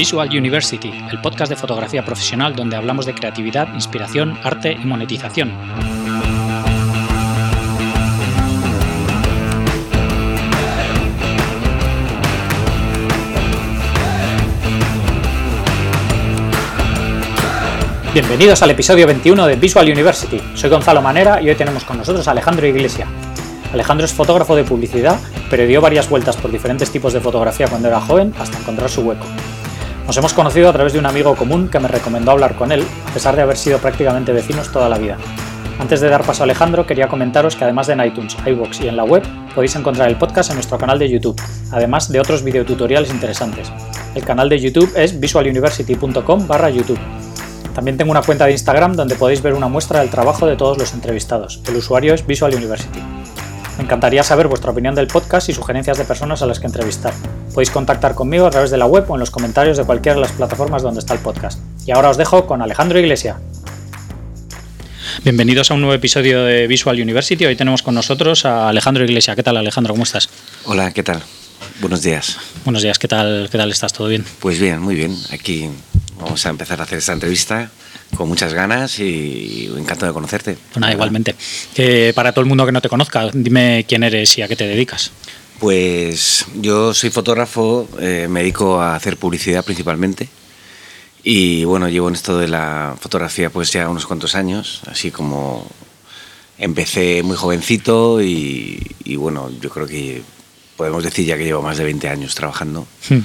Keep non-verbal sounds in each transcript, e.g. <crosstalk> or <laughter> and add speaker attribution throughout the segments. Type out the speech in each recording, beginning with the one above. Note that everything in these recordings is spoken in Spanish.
Speaker 1: Visual University, el podcast de fotografía profesional donde hablamos de creatividad, inspiración, arte y monetización. Bienvenidos al episodio 21 de Visual University. Soy Gonzalo Manera y hoy tenemos con nosotros a Alejandro Iglesia. Alejandro es fotógrafo de publicidad, pero dio varias vueltas por diferentes tipos de fotografía cuando era joven hasta encontrar su hueco. Nos hemos conocido a través de un amigo común que me recomendó hablar con él, a pesar de haber sido prácticamente vecinos toda la vida. Antes de dar paso a Alejandro, quería comentaros que además de en iTunes, iVoox y en la web, podéis encontrar el podcast en nuestro canal de YouTube, además de otros videotutoriales interesantes. El canal de YouTube es visualuniversity.com barra YouTube. También tengo una cuenta de Instagram donde podéis ver una muestra del trabajo de todos los entrevistados. El usuario es Visual University. Me encantaría saber vuestra opinión del podcast y sugerencias de personas a las que entrevistar. Podéis contactar conmigo a través de la web o en los comentarios de cualquiera de las plataformas donde está el podcast. Y ahora os dejo con Alejandro Iglesia. Bienvenidos a un nuevo episodio de Visual University. Hoy tenemos con nosotros a Alejandro Iglesia. ¿Qué tal, Alejandro? ¿Cómo estás?
Speaker 2: Hola, ¿qué tal? Buenos días.
Speaker 1: Buenos días, ¿qué tal, qué tal estás? ¿Todo bien?
Speaker 2: Pues bien, muy bien. Aquí vamos a empezar a hacer esta entrevista con muchas ganas y encantado de conocerte.
Speaker 1: Bueno, igualmente. para todo el mundo que no te conozca, dime quién eres y a qué te dedicas.
Speaker 2: Pues yo soy fotógrafo, eh, me dedico a hacer publicidad principalmente. Y bueno, llevo en esto de la fotografía pues ya unos cuantos años, así como empecé muy jovencito y, y bueno, yo creo que podemos decir ya que llevo más de 20 años trabajando. Hmm.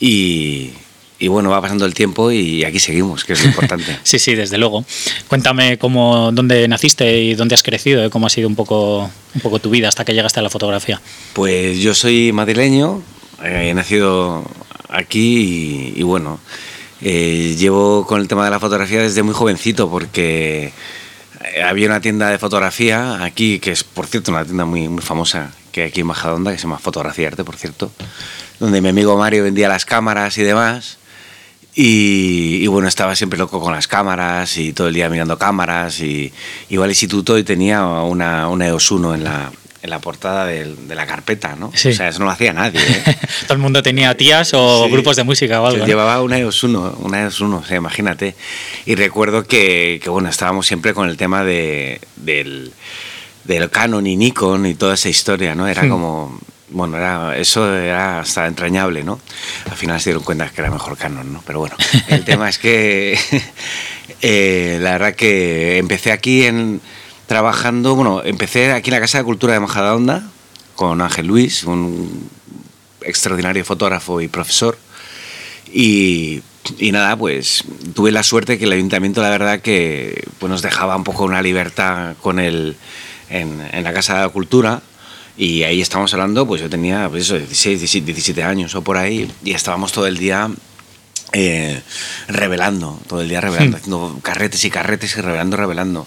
Speaker 2: Y, y bueno, va pasando el tiempo y aquí seguimos, que es lo <laughs> importante.
Speaker 1: sí, sí, desde luego. Cuéntame cómo, dónde naciste y dónde has crecido, ¿eh? cómo ha sido un poco, un poco tu vida hasta que llegaste a la fotografía.
Speaker 2: Pues yo soy madrileño, eh, he nacido aquí y, bueno, eh, llevo con el tema de la fotografía desde muy jovencito porque había una tienda de fotografía aquí, que es por cierto una tienda muy, muy famosa, que aquí en Majadonda, que se llama Fotografía Arte, por cierto, donde mi amigo Mario vendía las cámaras y demás. Y, bueno, estaba siempre loco con las cámaras y todo el día mirando cámaras. Y iba al instituto y tenía una, una EOS 1 en la, en la portada de, de la carpeta, ¿no? O sea, eso no lo hacía nadie. ¿eh? <laughs>
Speaker 1: todo el mundo tenía tías o grupos de música o algo.
Speaker 2: Llevaba una EOS 1, una EOS 1, o sea, imagínate. Y recuerdo que, que, bueno, estábamos siempre con el tema de, del, del Canon y Nikon y toda esa historia, ¿no? Era hmm. como bueno, era, eso era hasta entrañable, ¿no? Al final se dieron cuenta que era mejor Canon, ¿no? Pero bueno, <laughs> el tema es que <laughs> eh, la verdad que empecé aquí en, trabajando, bueno, empecé aquí en la Casa de Cultura de Majadahonda con Ángel Luis, un extraordinario fotógrafo y profesor. Y, y, nada, pues tuve la suerte que el ayuntamiento, la verdad, que pues, nos dejaba un poco una libertad con el, en, en la Casa de Cultura y ahí estábamos hablando, pues yo tenía pues eso, 16, 17 años o por ahí, y estábamos todo el día eh, revelando, todo el día revelando, haciendo carretes y carretes y revelando, revelando.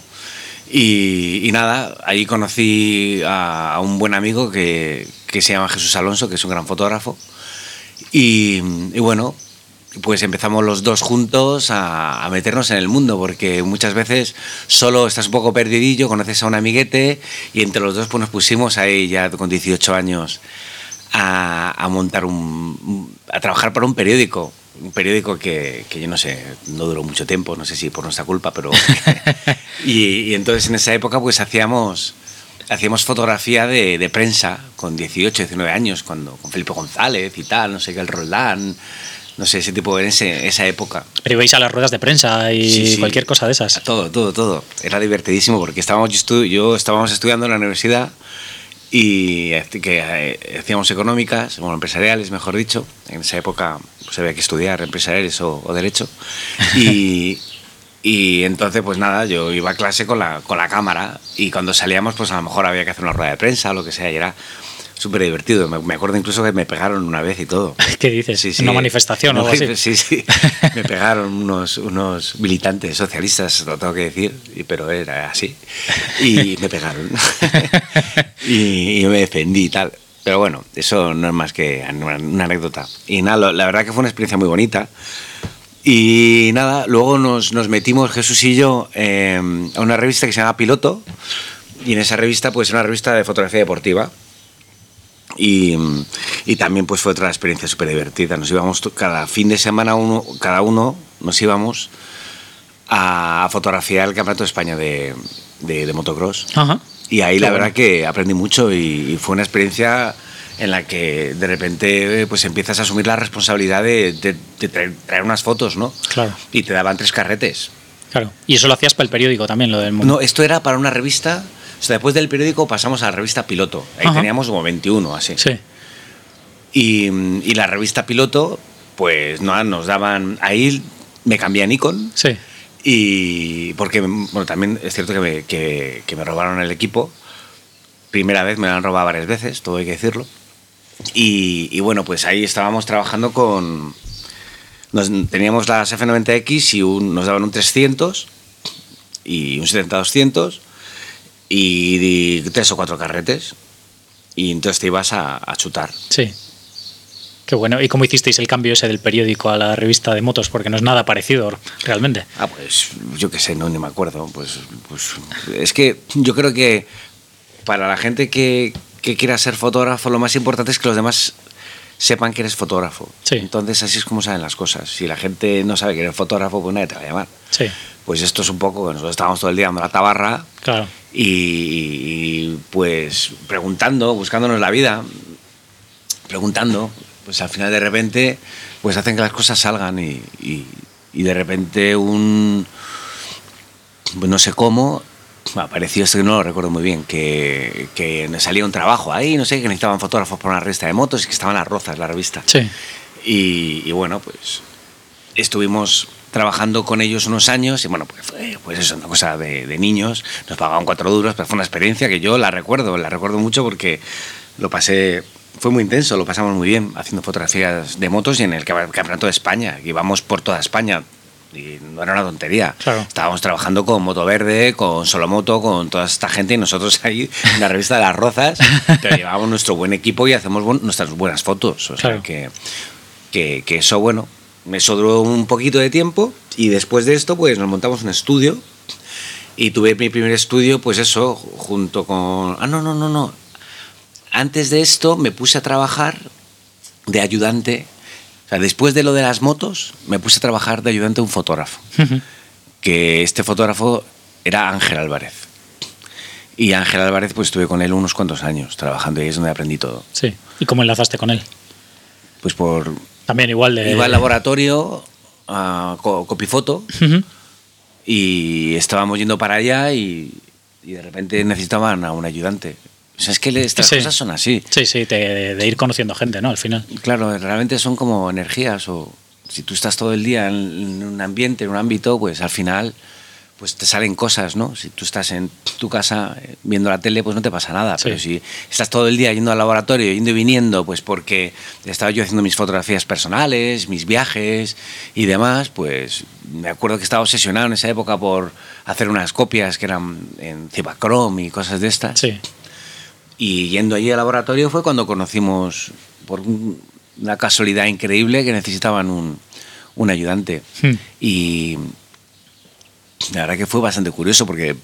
Speaker 2: Y, nada, ahí conocí a, un buen amigo que, que, se llama Jesús Alonso, que es un gran fotógrafo. Y, y bueno, pues empezamos los dos juntos a, meternos en el mundo, porque muchas veces solo estás un poco perdidillo, conoces a un amiguete y entre los dos pues nos pusimos ahí ya con 18 años a, montar un, a trabajar para un periódico, un periódico que, yo no sé, no duró mucho tiempo, no sé si por nuestra culpa, pero... <laughs> y, entonces en esa época pues hacíamos hacíamos fotografía de, prensa con 18, 19 años, cuando, con Felipe González y tal, no sé qué, el Roldán, no sé, ese tipo en esa época.
Speaker 1: Pero ibais a las ruedas de prensa y cualquier cosa de esas.
Speaker 2: Todo, todo, todo. Era divertidísimo porque estábamos yo, estábamos estudiando en la universidad y que eh, hacíamos económicas, bueno, empresariales, mejor dicho. En esa época pues, había que estudiar empresariales o, derecho. Y, <laughs> y entonces, pues nada, yo iba a clase con la, con la cámara y cuando salíamos, pues a lo mejor había que hacer una rueda de prensa o lo que sea. Y era súper divertido. Me, acuerdo incluso que me pegaron una vez y todo. <laughs>
Speaker 1: ¿Qué dices? Sí, ¿Una manifestación o algo así?
Speaker 2: Sí, sí. <laughs> me pegaron unos, unos militantes socialistas, lo tengo que decir, pero era así. Y me pegaron. <laughs> y, yo me defendí y tal. Pero bueno, eso no es más que una, anécdota. Y nada, la verdad que fue una experiencia muy bonita. Y nada, luego nos, nos metimos, Jesús y yo, eh, a una revista que se llama Piloto. Y en esa revista, pues, era una revista de fotografía deportiva. Y, Y también pues fue otra experiencia súper divertida. Nos íbamos cada fin de semana, uno, cada uno nos íbamos a fotografiar el Campeonato de España de, de, motocross. Y ahí la verdad que aprendí mucho y, fue una experiencia en la que de repente pues empiezas a asumir la responsabilidad de, de, traer unas fotos, ¿no?
Speaker 1: Claro.
Speaker 2: Y te daban tres carretes.
Speaker 1: Claro. Y eso lo hacías para el periódico también, lo del mundo.
Speaker 2: No, esto era para una revista. O sea, después del periódico pasamos a la revista Piloto. Ahí teníamos como 21, así.
Speaker 1: Sí.
Speaker 2: Y, y, la revista Piloto, pues no, nos daban. Ahí me cambié a Nikon.
Speaker 1: Sí.
Speaker 2: Y porque, bueno, también es cierto que me, que, me robaron el equipo. Primera vez, me lo han robado varias veces, todo hay que decirlo. Y, y bueno, pues ahí estábamos trabajando con, teníamos las F90X y nos daban un 300 y un 70-200 y, tres o cuatro carretes. Y entonces te ibas a, chutar.
Speaker 1: Sí. Qué bueno. ¿Y cómo hicisteis el cambio ese del periódico a la revista de motos? Porque no es nada parecido realmente.
Speaker 2: Ah, pues yo qué sé, no ni me acuerdo. Pues, pues es que yo creo que para la gente que, que quiera ser fotógrafo, lo más importante es que los demás sepan que eres fotógrafo. Entonces así es como saben las cosas. Si la gente no sabe que eres fotógrafo, pues nadie te va a llamar.
Speaker 1: Sí.
Speaker 2: Pues esto es un poco, nosotros estábamos todo el día dando la tabarra
Speaker 1: claro.
Speaker 2: Y, pues preguntando, buscándonos la vida, preguntando, pues al final de repente pues hacen que las cosas salgan y, y de repente un, pues no sé cómo, apareció esto que no lo recuerdo muy bien, que, que salía un trabajo ahí, no sé, que necesitaban fotógrafos para una revista de motos y que estaban las rozas la revista.
Speaker 1: Sí.
Speaker 2: Y, bueno, pues estuvimos trabajando con ellos unos años y bueno, pues fue pues eso, una cosa de, de, niños, nos pagaban cuatro duros, pero fue una experiencia que yo la recuerdo, la recuerdo mucho porque lo pasé, fue muy intenso, lo pasamos muy bien haciendo fotografías de motos y en el Campeonato de España, íbamos por toda España, y no era una tontería. Estábamos trabajando con Moto Verde, con Solomoto, con toda esta gente y nosotros ahí en la revista de las Rozas, pero llevábamos nuestro buen equipo y hacemos nuestras buenas fotos. O sea que, que, que, eso, bueno, eso duró un poquito de tiempo y después de esto pues nos montamos un estudio y tuve mi primer estudio, pues eso, junto con... Ah, no, no, no, no. Antes de esto me puse a trabajar de ayudante después de lo de las motos, me puse a trabajar de ayudante a un fotógrafo. que este fotógrafo era Ángel Álvarez. Y Ángel Álvarez, pues estuve con él unos cuantos años trabajando y ahí es donde aprendí todo.
Speaker 1: Sí. ¿Y cómo enlazaste con él?
Speaker 2: Pues por.
Speaker 1: También igual de.
Speaker 2: Iba al laboratorio a Copifoto y estábamos yendo para allá y, y de repente necesitaban a un ayudante. O sea, es que estas cosas son así.
Speaker 1: Sí, sí, de, ir conociendo gente, ¿no? Al final.
Speaker 2: Claro, realmente son como energías o si tú estás todo el día en un ambiente, en un ámbito, pues al final pues te salen cosas, ¿no? Si tú estás en tu casa eh, viendo la tele, pues no te pasa nada. Pero si estás todo el día yendo al laboratorio, yendo y viniendo, pues porque estaba yo haciendo mis fotografías personales, mis viajes y demás, pues me acuerdo que estaba obsesionado en esa época por hacer unas copias que eran en Cibachrome y cosas de estas.
Speaker 1: Sí.
Speaker 2: Y yendo allí al laboratorio fue cuando conocimos, por una casualidad increíble, que necesitaban un, un ayudante. Hmm. Y la verdad que fue bastante curioso porque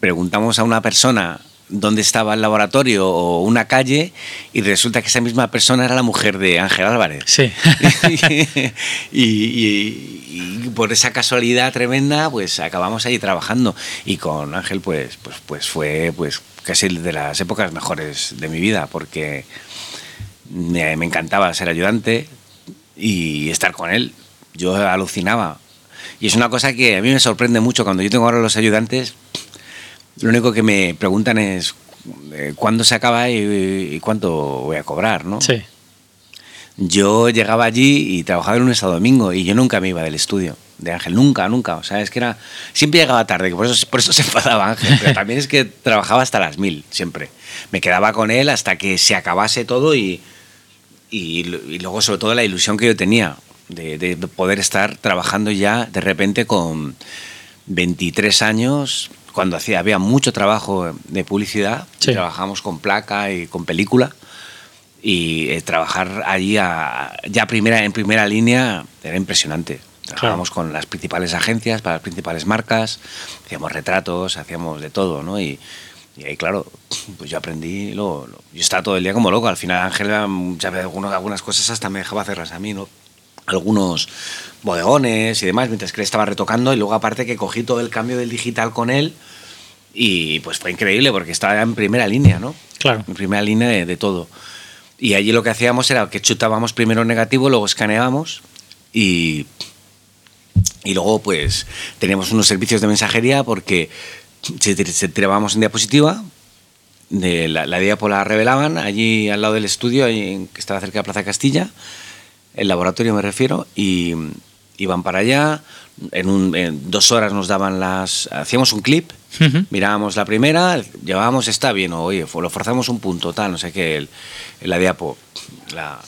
Speaker 2: preguntamos a una persona dónde estaba el laboratorio o una calle y resulta que esa misma persona era la mujer de Ángel Álvarez.
Speaker 1: Sí. <laughs>
Speaker 2: y, y, por esa casualidad tremenda, pues acabamos ahí trabajando y con Ángel, pues, pues, pues fue pues casi de las épocas mejores de mi vida, porque me, encantaba ser ayudante y estar con él. Yo alucinaba. Y es una cosa que a mí me sorprende mucho cuando yo tengo ahora los ayudantes. Lo único que me preguntan es eh, cuándo se acaba y, cuánto voy a cobrar, ¿no?
Speaker 1: Sí.
Speaker 2: Yo llegaba allí y trabajaba el lunes a domingo y yo nunca me iba del estudio de Ángel, nunca, nunca. O sea, es que era. Siempre llegaba tarde, por eso, por eso se enfadaba Ángel, pero <laughs> también es que trabajaba hasta las mil, siempre. Me quedaba con él hasta que se acabase todo y, y, luego, sobre todo, la ilusión que yo tenía de, poder estar trabajando ya de repente con 23 años, cuando hacía, había mucho trabajo de publicidad, trabajamos con placa y con película y eh, trabajar allí ya primera, en primera línea era impresionante. Trabajábamos con las principales agencias, para las principales marcas, hacíamos retratos, hacíamos de todo, ¿no? Y, Y ahí, claro, pues yo aprendí, lo, lo- yo estaba todo el día como loco. Al final Ángel, ya ve, algunos- algunas cosas hasta me dejaba hacerlas a mí, ¿no? Algunos bodegones y demás, mientras que le estaba retocando. Y luego aparte que cogí todo el cambio del digital con él y pues fue increíble porque estaba en primera línea, ¿no?
Speaker 1: Claro.
Speaker 2: En primera línea de, de todo. Y allí lo que hacíamos era que chutábamos primero negativo, luego escaneábamos y, y luego pues teníamos unos servicios de mensajería porque se, tir- se tirábamos en diapositiva, de la, la diapo la revelaban allí al lado del estudio, en- que estaba cerca de Plaza Castilla, el laboratorio me refiero, y iban para allá, en, un- en dos horas nos daban las... Hacíamos un clip,
Speaker 1: Ujú.
Speaker 2: mirábamos la primera, llevábamos, está bien, o oye, lo forzamos un punto, tal, no sé qué, el, la diapo, la,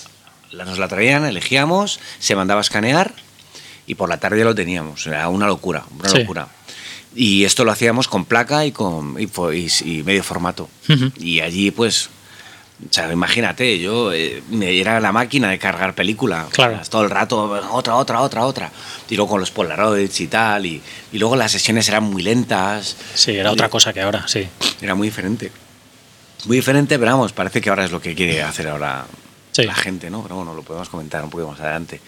Speaker 2: la- nos la traían, elegíamos, se mandaba a escanear y por la tarde ya lo teníamos, era una locura, una
Speaker 1: Sí.
Speaker 2: locura. Y esto lo hacíamos con placa y con y, y- y medio formato. Y allí, pues, o sea, imagínate, yo eh, era la máquina de cargar película.
Speaker 1: Claro.
Speaker 2: Todo el rato, otra, otra, otra, otra. Y luego con los Polaroids y tal. Y, y luego las sesiones eran muy lentas.
Speaker 1: Sí, era otra cosa que ahora, sí.
Speaker 2: Era muy diferente. Muy diferente, pero vamos, parece que ahora es lo que quiere hacer ahora
Speaker 1: Sí.
Speaker 2: la gente, ¿no? Pero bueno, lo podemos comentar un poco más adelante.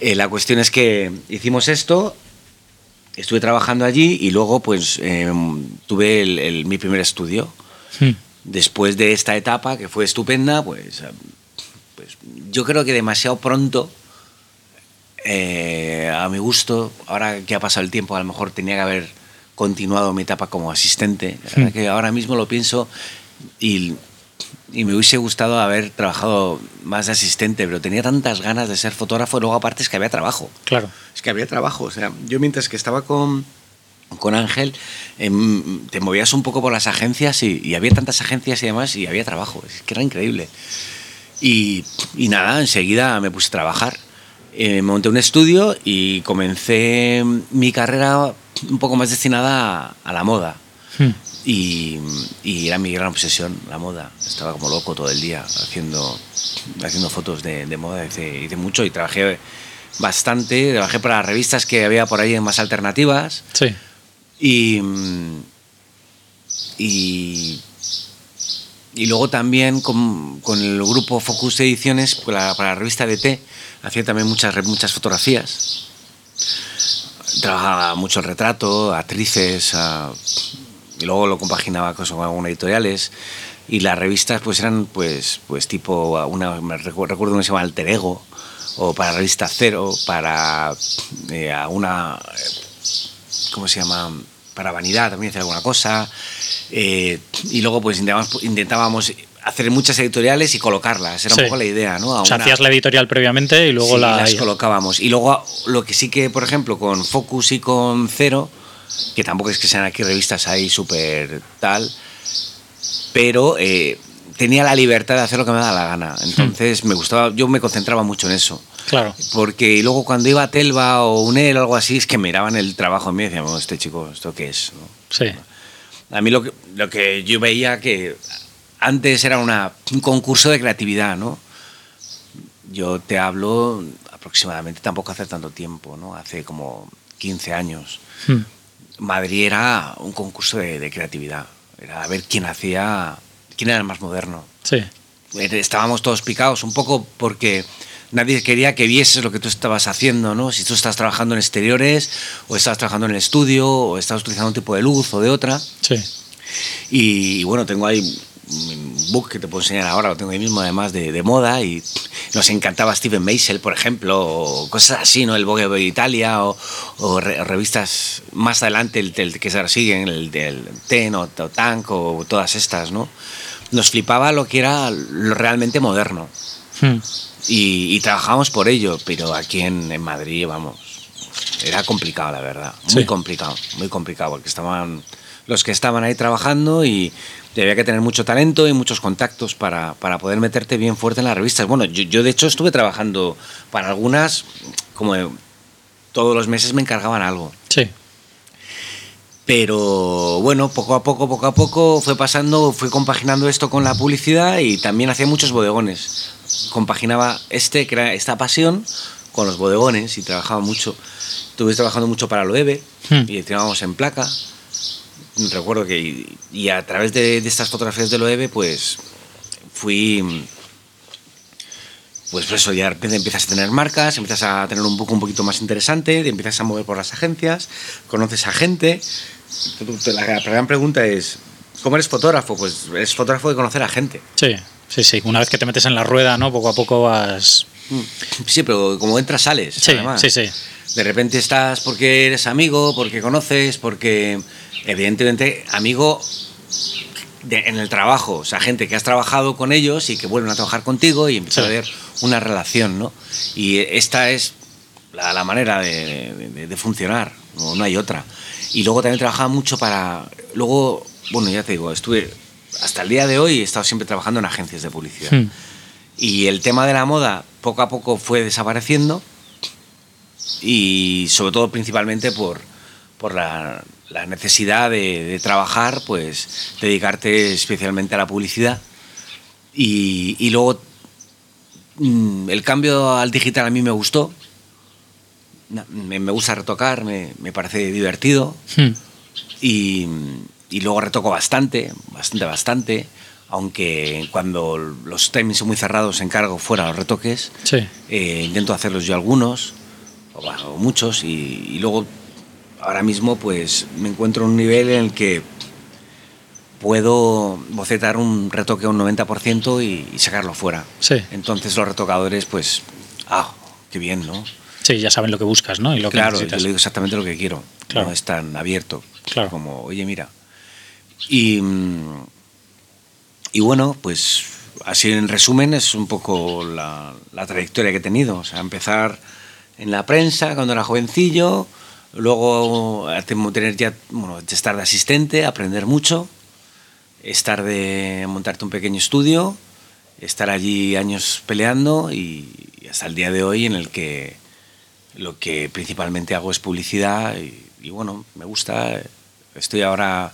Speaker 2: Eh, la cuestión es que hicimos esto, estuve trabajando allí y luego pues eh, tuve el- el- mi primer estudio.
Speaker 1: Mm.
Speaker 2: Después de esta etapa, que fue estupenda, pues, eh, pues yo creo que demasiado pronto, eh, a mi gusto, ahora que ha pasado el tiempo, a lo mejor tenía que haber continuado mi etapa como asistente. La verdad
Speaker 1: Hmm.
Speaker 2: que ahora mismo lo pienso y, y me hubiese gustado haber trabajado más de asistente, pero tenía tantas ganas de ser fotógrafo, luego aparte es que había trabajo.
Speaker 1: Claro.
Speaker 2: Es que había trabajo. O sea, yo mientras que estaba con, con Ángel, em, te movías un poco por las agencias y, y había tantas agencias y demás y había trabajo. Es que era increíble. Y, y nada, enseguida me puse a trabajar. Eh, monté un estudio y comencé mi carrera un poco más destinada a, a la moda.
Speaker 1: Mm.
Speaker 2: Y, y era mi gran obsesión, la moda. Estaba como loco todo el día haciendo, haciendo fotos de, de moda. Hice, hice mucho y trabajé bastante. Trabajé para las revistas que había por ahí en más alternativas.
Speaker 1: Sí.
Speaker 2: Y, y, y luego también con, con el grupo Focus Ediciones, para para la revista DT, hacía también muchas, muchas fotografías. Trabajaba mucho el retrato, actrices, ah, y luego lo compaginaba con, algunas editoriales. Y las revistas pues eran pues, pues tipo, una, me recu- recuerdo una se llama Alter Ego, o para revista Cero, para eh, una ¿cómo se llama? Para vanidad también hacer alguna cosa. Eh, y luego pues intentábamos, intentábamos hacer muchas editoriales y colocarlas. Era
Speaker 1: Sí.
Speaker 2: un poco la idea, ¿no? A
Speaker 1: O sea,
Speaker 2: una-
Speaker 1: hacías la editorial previamente y luego
Speaker 2: Sí,
Speaker 1: la.
Speaker 2: las colocábamos. Y luego lo que sí que, por ejemplo, con Focus y con Cero, que tampoco es que sean aquí revistas ahí súper tal, pero eh, tenía la libertad de hacer lo que me daba la gana. Entonces me gustaba, yo me concentraba mucho en eso.
Speaker 1: Claro.
Speaker 2: Porque luego cuando iba a Telva o UNEL o algo así, es que miraban el trabajo en mí y decían, "Bueno, este chico, ¿esto qué es? ¿no?
Speaker 1: Sí.
Speaker 2: A mí lo que, lo que yo veía que antes era una, un concurso de creatividad, ¿no? Yo te hablo aproximadamente, tampoco hace tanto tiempo, ¿no? Hace como 15 años.
Speaker 1: Mm.
Speaker 2: Madrid era un concurso de, de creatividad. Era a ver quién hacía, quién era el más moderno.
Speaker 1: Sí.
Speaker 2: Estábamos todos picados un poco porque nadie quería que vieses lo que tú estabas haciendo, ¿no? Si tú estás trabajando en exteriores, o estabas trabajando en el estudio, o estabas utilizando un tipo de luz o de otra.
Speaker 1: Sí.
Speaker 2: Y, bueno, tengo ahí un book que te puedo enseñar ahora, lo tengo ahí mismo además de, de moda y nos encantaba Steven Meisel, por ejemplo, o cosas así, ¿no? El Vogue de Italia o, o re- revistas más adelante, el, el que se ahora siguen, el del Ten o, o Tank o todas estas, ¿no? Nos flipaba lo que era lo realmente moderno
Speaker 1: Mm.
Speaker 2: y, y trabajábamos por ello, pero aquí en, en Madrid, vamos, era complicado, la verdad. Muy
Speaker 1: Sí.
Speaker 2: complicado, muy complicado, porque estaban los que estaban ahí trabajando y, y había que tener mucho talento y muchos contactos para, para poder meterte bien fuerte en las revistas. Bueno, yo, yo de hecho estuve trabajando para algunas, como todos los meses me encargaban algo.
Speaker 1: Sí.
Speaker 2: Pero bueno, poco a poco, poco a poco fue pasando, fui compaginando esto con la publicidad y también hacía muchos bodegones. Compaginaba este, que era esta pasión, con los bodegones y trabajaba mucho. Estuve trabajando mucho para Loewe
Speaker 1: Hmm.
Speaker 2: y tirábamos en placa. recuerdo que, y a través de, de estas fotografías de Loewe, pues fui pues eso, ya empiezas a tener marcas, empiezas a tener un book un poquito más interesante, te empiezas a mover por las agencias, conoces a gente. La gran pregunta es, ¿cómo eres fotógrafo? Pues eres fotógrafo de conocer a gente.
Speaker 1: Sí, sí, sí. Una vez que te metes en la rueda, ¿no? Poco a poco vas...
Speaker 2: Sí, pero como entras, sales.
Speaker 1: Sí, sí, sí.
Speaker 2: De repente estás porque eres amigo, porque conoces, porque evidentemente amigo en el trabajo, o sea, gente que has trabajado con ellos y que vuelven a trabajar contigo y empieza a haber una relación, ¿no? Y esta es la, manera de, funcionar, no, no, hay otra. Y luego también trabajaba mucho para... Luego, bueno, ya te digo, estuve... Hasta el día de hoy he estado siempre trabajando en agencias de publicidad. Hmm. Y el tema de la moda poco a poco fue desapareciendo y sobre todo principalmente por, por la, la necesidad de, trabajar, pues dedicarte especialmente a la publicidad. Y, luego mm, el cambio al digital a mí me gustó. Me, gusta retocar, me, parece divertido. Hmm. Y, luego retoco bastante, bastante, bastante. Aunque cuando los timings son muy cerrados, encargo fuera los retoques. Eh, intento hacerlos yo algunos, o, muchos, y, y luego ahora mismo pues me encuentro en un nivel en el que puedo bocetar un retoque a un 90% y, sacarlo fuera.
Speaker 1: Sí.
Speaker 2: Entonces los retocadores pues, ah, qué bien, ¿no?
Speaker 1: Sí, ya saben lo que buscas, ¿no? Y lo
Speaker 2: claro,
Speaker 1: que
Speaker 2: yo le digo exactamente lo que quiero. Claro. No es tan abierto
Speaker 1: claro.
Speaker 2: como, oye, mira. Y, y bueno, pues así en resumen es un poco la, la trayectoria que he tenido. O sea, empezar en la prensa cuando era jovencillo, Luego, tener ya, bueno, estar de asistente, aprender mucho, estar de montarte un pequeño estudio, estar allí años peleando y, hasta el día de hoy en el que lo que principalmente hago es publicidad y, bueno, me gusta. Estoy ahora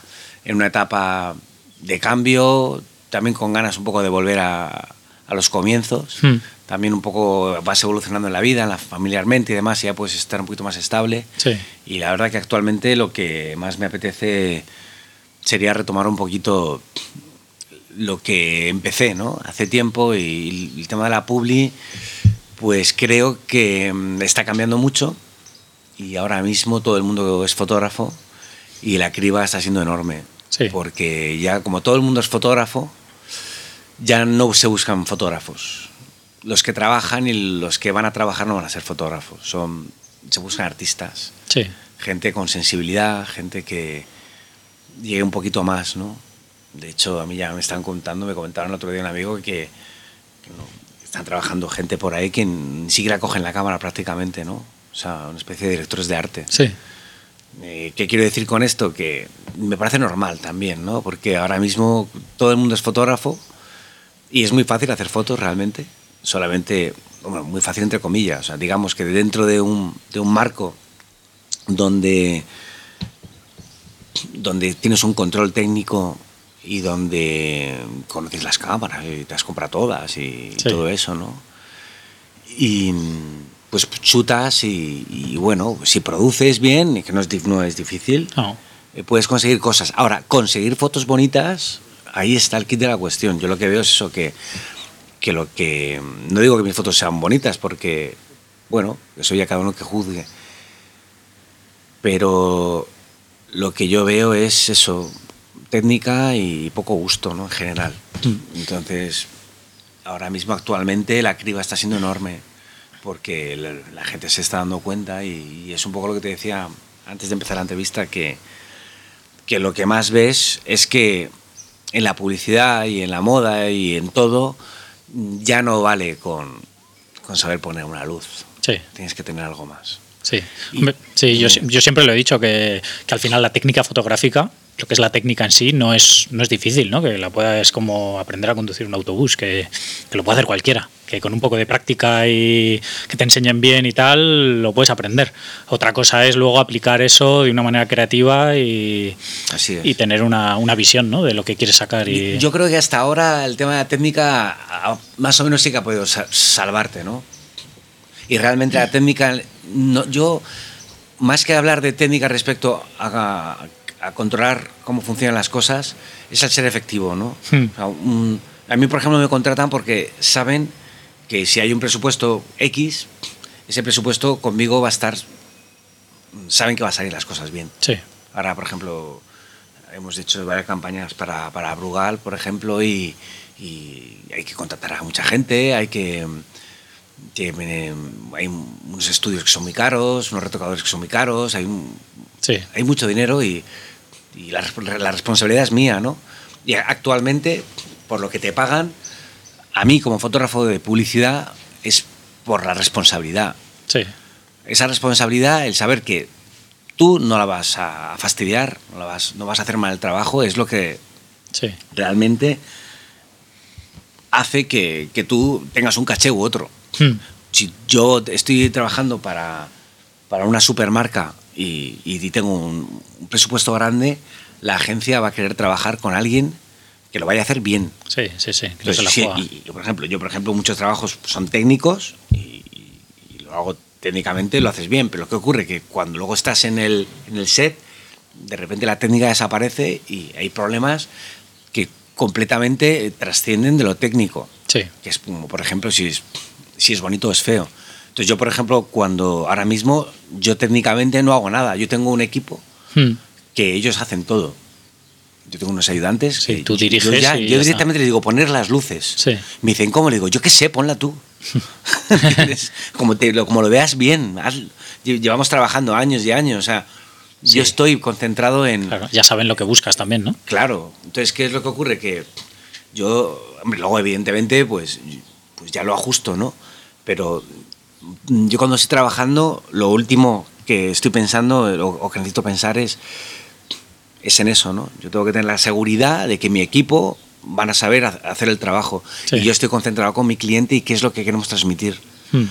Speaker 2: en una etapa de cambio, también con ganas un poco de volver a, a los comienzos. Hmm también un poco vas evolucionando en la vida, familiarmente y demás, y ya puedes estar un poquito más estable. Y la verdad que actualmente lo que más me apetece sería retomar un poquito lo que empecé, ¿no? Hace tiempo y el tema de la publi, pues creo que mm, está cambiando mucho y ahora mismo todo el mundo es fotógrafo y la criba está siendo enorme. Porque ya como todo el mundo es fotógrafo, ya no se buscan fotógrafos los que trabajan y los que van a trabajar no van a ser fotógrafos, son, se buscan artistas.
Speaker 1: Sí.
Speaker 2: Gente con sensibilidad, gente que llegue un poquito más, ¿no? De hecho, a mí ya me están contando, me comentaron el otro día un amigo que, están trabajando gente por ahí que ni siquiera cogen la cámara prácticamente, ¿no? O sea, una especie de directores de arte.
Speaker 1: Sí.
Speaker 2: Eh, ¿Qué quiero decir con esto? Que me parece normal también, ¿no? Porque ahora mismo todo el mundo es fotógrafo y es muy fácil hacer fotos realmente solamente, muy fácil entre comillas, o sea, digamos que dentro de un, de un marco donde, donde tienes un control técnico y donde conoces las cámaras y te has comprado todas y todo eso, ¿no? Y pues chutas y, bueno, si produces bien, y que no es, no es difícil, eh, puedes conseguir cosas. Ahora, conseguir fotos bonitas, ahí está el kit de la cuestión. Yo lo que veo es eso, que que lo que... No digo que mis fotos sean bonitas porque, bueno, eso ya cada uno que juzgue. Pero lo que yo veo es eso, técnica y poco gusto, ¿no? En general. Mm. Entonces, ahora mismo actualmente la criba está siendo enorme porque la, gente se está dando cuenta y, es un poco lo que te decía antes de empezar la entrevista, que, que lo que más ves es que en la publicidad y en la moda y en todo, ya no vale con, con saber poner una luz.
Speaker 1: Sí.
Speaker 2: Tienes que tener algo más.
Speaker 1: Sí, sí yo, yo, siempre lo he dicho que, que, al final la técnica fotográfica, lo que es la técnica en sí, no es, no es difícil, ¿no? que la puedes como aprender a conducir un autobús, que, que, lo puede hacer cualquiera, que con un poco de práctica y que te enseñen bien y tal, lo puedes aprender. Otra cosa es luego aplicar eso de una manera creativa y, y tener una, una, visión ¿no? de lo que quieres sacar. Y...
Speaker 2: Yo creo que hasta ahora el tema de la técnica más o menos sí que ha podido salvarte, ¿no? Y realmente la técnica, no, yo, más que hablar de técnica respecto a, a controlar cómo funcionan las cosas es el ser efectivo, ¿no?
Speaker 1: Hmm.
Speaker 2: O sea, un- a mí, por ejemplo, me contratan porque saben que si hay un presupuesto X, ese presupuesto conmigo va a estar, saben que va a salir las cosas bien.
Speaker 1: Sí.
Speaker 2: Ahora, por ejemplo, hemos hecho varias campañas para, para Brugal, por ejemplo, y, y hay que contratar a mucha gente, hay que, hay unos estudios que son muy caros, unos retocadores que son muy caros, hay, un-
Speaker 1: Sí.
Speaker 2: hay mucho dinero y, y la, la responsabilidad es mía, ¿no? Y actualmente, por lo que te pagan, a mí como fotógrafo de publicidad es por la responsabilidad
Speaker 1: Sí.
Speaker 2: esa responsabilidad, el saber que tú no la vas a fastidiar, no, la vas, no vas a hacer mal el trabajo, es lo que
Speaker 1: Sí.
Speaker 2: realmente hace que, que tú tengas un caché u otro.
Speaker 1: Hmm.
Speaker 2: Si yo estoy trabajando para, para una supermarca y, y tengo un, un presupuesto grande, la agencia va a querer trabajar con alguien que lo vaya a hacer bien.
Speaker 1: Sí, sí, sí. que no se
Speaker 2: Entonces,
Speaker 1: la
Speaker 2: sí,
Speaker 1: juega.
Speaker 2: y yo, por ejemplo, yo, por ejemplo, muchos trabajos son técnicos y, y- lo hago técnicamente, lo haces bien, pero que ocurre que cuando luego estás en el, en el set, de repente la técnica desaparece y hay problemas que completamente trascienden de lo técnico,
Speaker 1: Sí.
Speaker 2: que es como, por ejemplo, si es, si es bonito o es feo. Entonces yo, por ejemplo, cuando ahora mismo yo técnicamente no hago nada, yo tengo un equipo
Speaker 1: Hmm.
Speaker 2: que ellos hacen todo. Yo tengo unos ayudantes.
Speaker 1: Sí,
Speaker 2: que
Speaker 1: tú diriges
Speaker 2: Yo, ya-
Speaker 1: y
Speaker 2: yo
Speaker 1: ya
Speaker 2: directamente les digo, poner las luces.
Speaker 1: Sí.
Speaker 2: Me dicen, ¿cómo? Le digo, yo qué sé, ponla tú. <laughs> <laughs> Como, te, lo, como lo veas bien. haz- llevamos trabajando años y años. O sea,
Speaker 1: Sí.
Speaker 2: yo estoy concentrado en.
Speaker 1: Claro, ya saben lo que buscas también, ¿no?
Speaker 2: Claro. Entonces, ¿qué es lo que ocurre? Que yo, hombre, luego evidentemente, pues, pues ya lo ajusto, ¿no? Pero yo cuando estoy trabajando, lo último que estoy pensando o, o que necesito pensar es, es en eso, ¿no? Yo tengo que tener la seguridad de que mi equipo van a saber ha- hacer el trabajo.
Speaker 1: Sí.
Speaker 2: Y yo estoy concentrado con mi cliente y qué es lo que queremos transmitir.
Speaker 1: Hmm.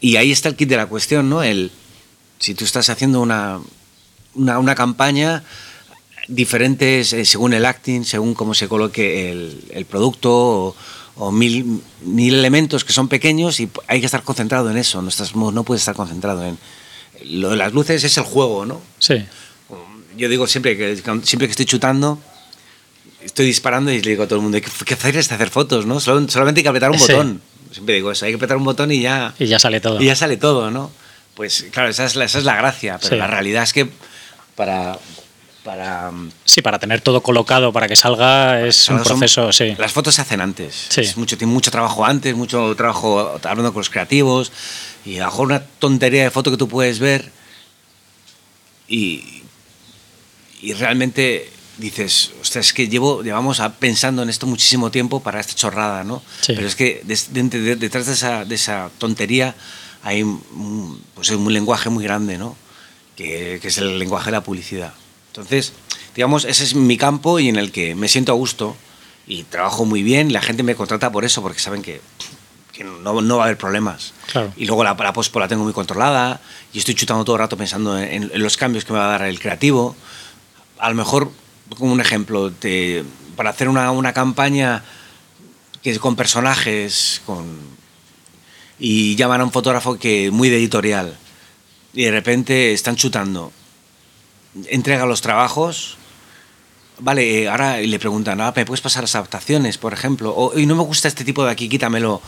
Speaker 2: Y ahí está el kit de la cuestión, ¿no? El, si tú estás haciendo una, una, una campaña, diferentes eh, según el acting, según cómo se coloque el, el producto o, o mil, mil elementos que son pequeños y hay que estar concentrado en eso, no, estás, no puedes estar concentrado en... Lo de las luces es el juego, ¿no?
Speaker 1: Sí.
Speaker 2: Yo digo siempre que, siempre que estoy chutando, estoy disparando y le digo a todo el mundo, ¿qué, fácil es hacer fotos, no? Solo- solamente hay que apretar un
Speaker 1: Sí.
Speaker 2: botón. Siempre digo eso, hay que apretar un botón y ya...
Speaker 1: Y ya sale todo.
Speaker 2: Y ya sale todo, ¿no? Pues claro, esa es la, esa es la gracia, pero
Speaker 1: Sí.
Speaker 2: la realidad es que para... para
Speaker 1: Sí, para tener todo colocado para que salga es un
Speaker 2: ahora son-
Speaker 1: proceso, sí.
Speaker 2: Las fotos se hacen antes.
Speaker 1: Sí.
Speaker 2: Es mucho, tiene mucho trabajo antes, mucho trabajo hablando con los creativos. Y a lo mejor una tontería de foto que tú puedes ver y, y realmente dices, ostras, es que llevo, llevamos pensando en esto muchísimo tiempo para esta chorrada, ¿no?
Speaker 1: Sí.
Speaker 2: Pero es que des- de- de- detrás de esa, de esa tontería hay un, pues un lenguaje muy grande, ¿no? Que, que es el lenguaje de la publicidad. Entonces, digamos, ese es mi campo y en el que me siento a gusto y trabajo muy bien. La gente me contrata por eso, porque saben que, que no, no va a haber problemas.
Speaker 1: Claro.
Speaker 2: Y luego la, la pospo la tengo muy controlada y estoy chutando todo el rato pensando en, en los cambios que me va a dar el creativo. A lo mejor, como un ejemplo, para hacer una, una campaña que es con personajes, con y llaman a un fotógrafo que muy de editorial y de repente están chutando. Entrega los trabajos. Vale, eh, ahora le preguntan, ah, ¿me puedes pasar las adaptaciones, por ejemplo? O, y no me gusta este tipo de aquí, quítamelo.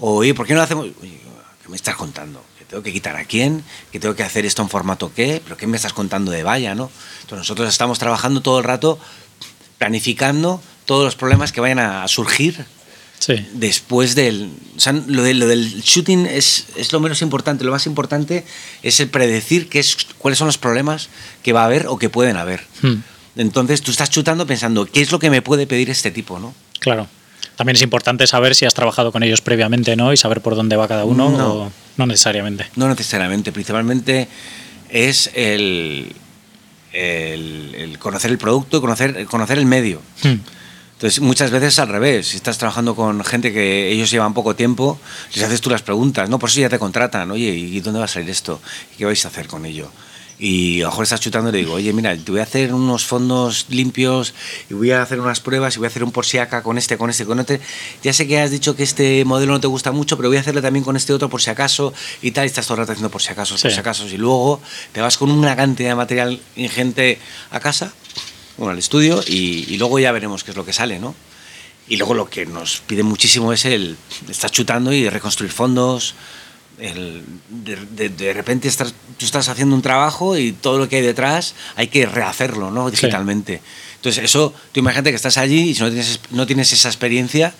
Speaker 2: O, oye, ¿por qué no lo hacemos? Oye, ¿qué me estás contando? ¿Que tengo que quitar a quién? ¿Que tengo que hacer esto en formato qué? ¿Pero qué me estás contando de valla, no? Entonces nosotros estamos trabajando todo el rato planificando todos los problemas que vayan a surgir
Speaker 1: Sí.
Speaker 2: después del... O sea, lo, de- lo del shooting es, es lo menos importante. Lo más importante es el predecir qué es, cuáles son los problemas que va a haber o que pueden haber.
Speaker 1: Hmm.
Speaker 2: Entonces tú estás chutando pensando, ¿qué es lo que me puede pedir este tipo? ¿no?
Speaker 1: Claro. También es importante saber si has trabajado con ellos previamente, ¿no? Y saber por dónde va cada uno
Speaker 2: No.
Speaker 1: o no necesariamente.
Speaker 2: No necesariamente. Principalmente es el, el, el conocer el producto y conocer, conocer el medio.
Speaker 1: Hmm.
Speaker 2: Entonces, muchas veces al revés. Si estás trabajando con gente que ellos llevan poco tiempo, les haces tú las preguntas, ¿no? Por eso ya te contratan. Oye, ¿y dónde va a salir esto? ¿Y qué vais a hacer con ello? Y a lo mejor estás chutando y le digo, oye, mira, te voy a hacer unos fondos limpios y voy a hacer unas pruebas y voy a hacer un por si acá con este, con este, con este. Ya sé que has dicho que este modelo no te gusta mucho, pero voy a hacerle también con este otro por si acaso y tal. Y estás todo el rato haciendo por si acaso, por si acaso. Y luego te vas con una cantidad de material ingente a casa, bueno, al estudio, y, y luego ya veremos qué es lo que sale, ¿no? Y luego lo que nos pide muchísimo es el estar chutando y reconstruir fondos. El, de, de, repente estás, tú estás haciendo un trabajo y todo lo que hay detrás hay que rehacerlo ¿no? digitalmente. Sí. Entonces, eso, tú imagínate que estás allí y si no tienes, no tienes esa experiencia,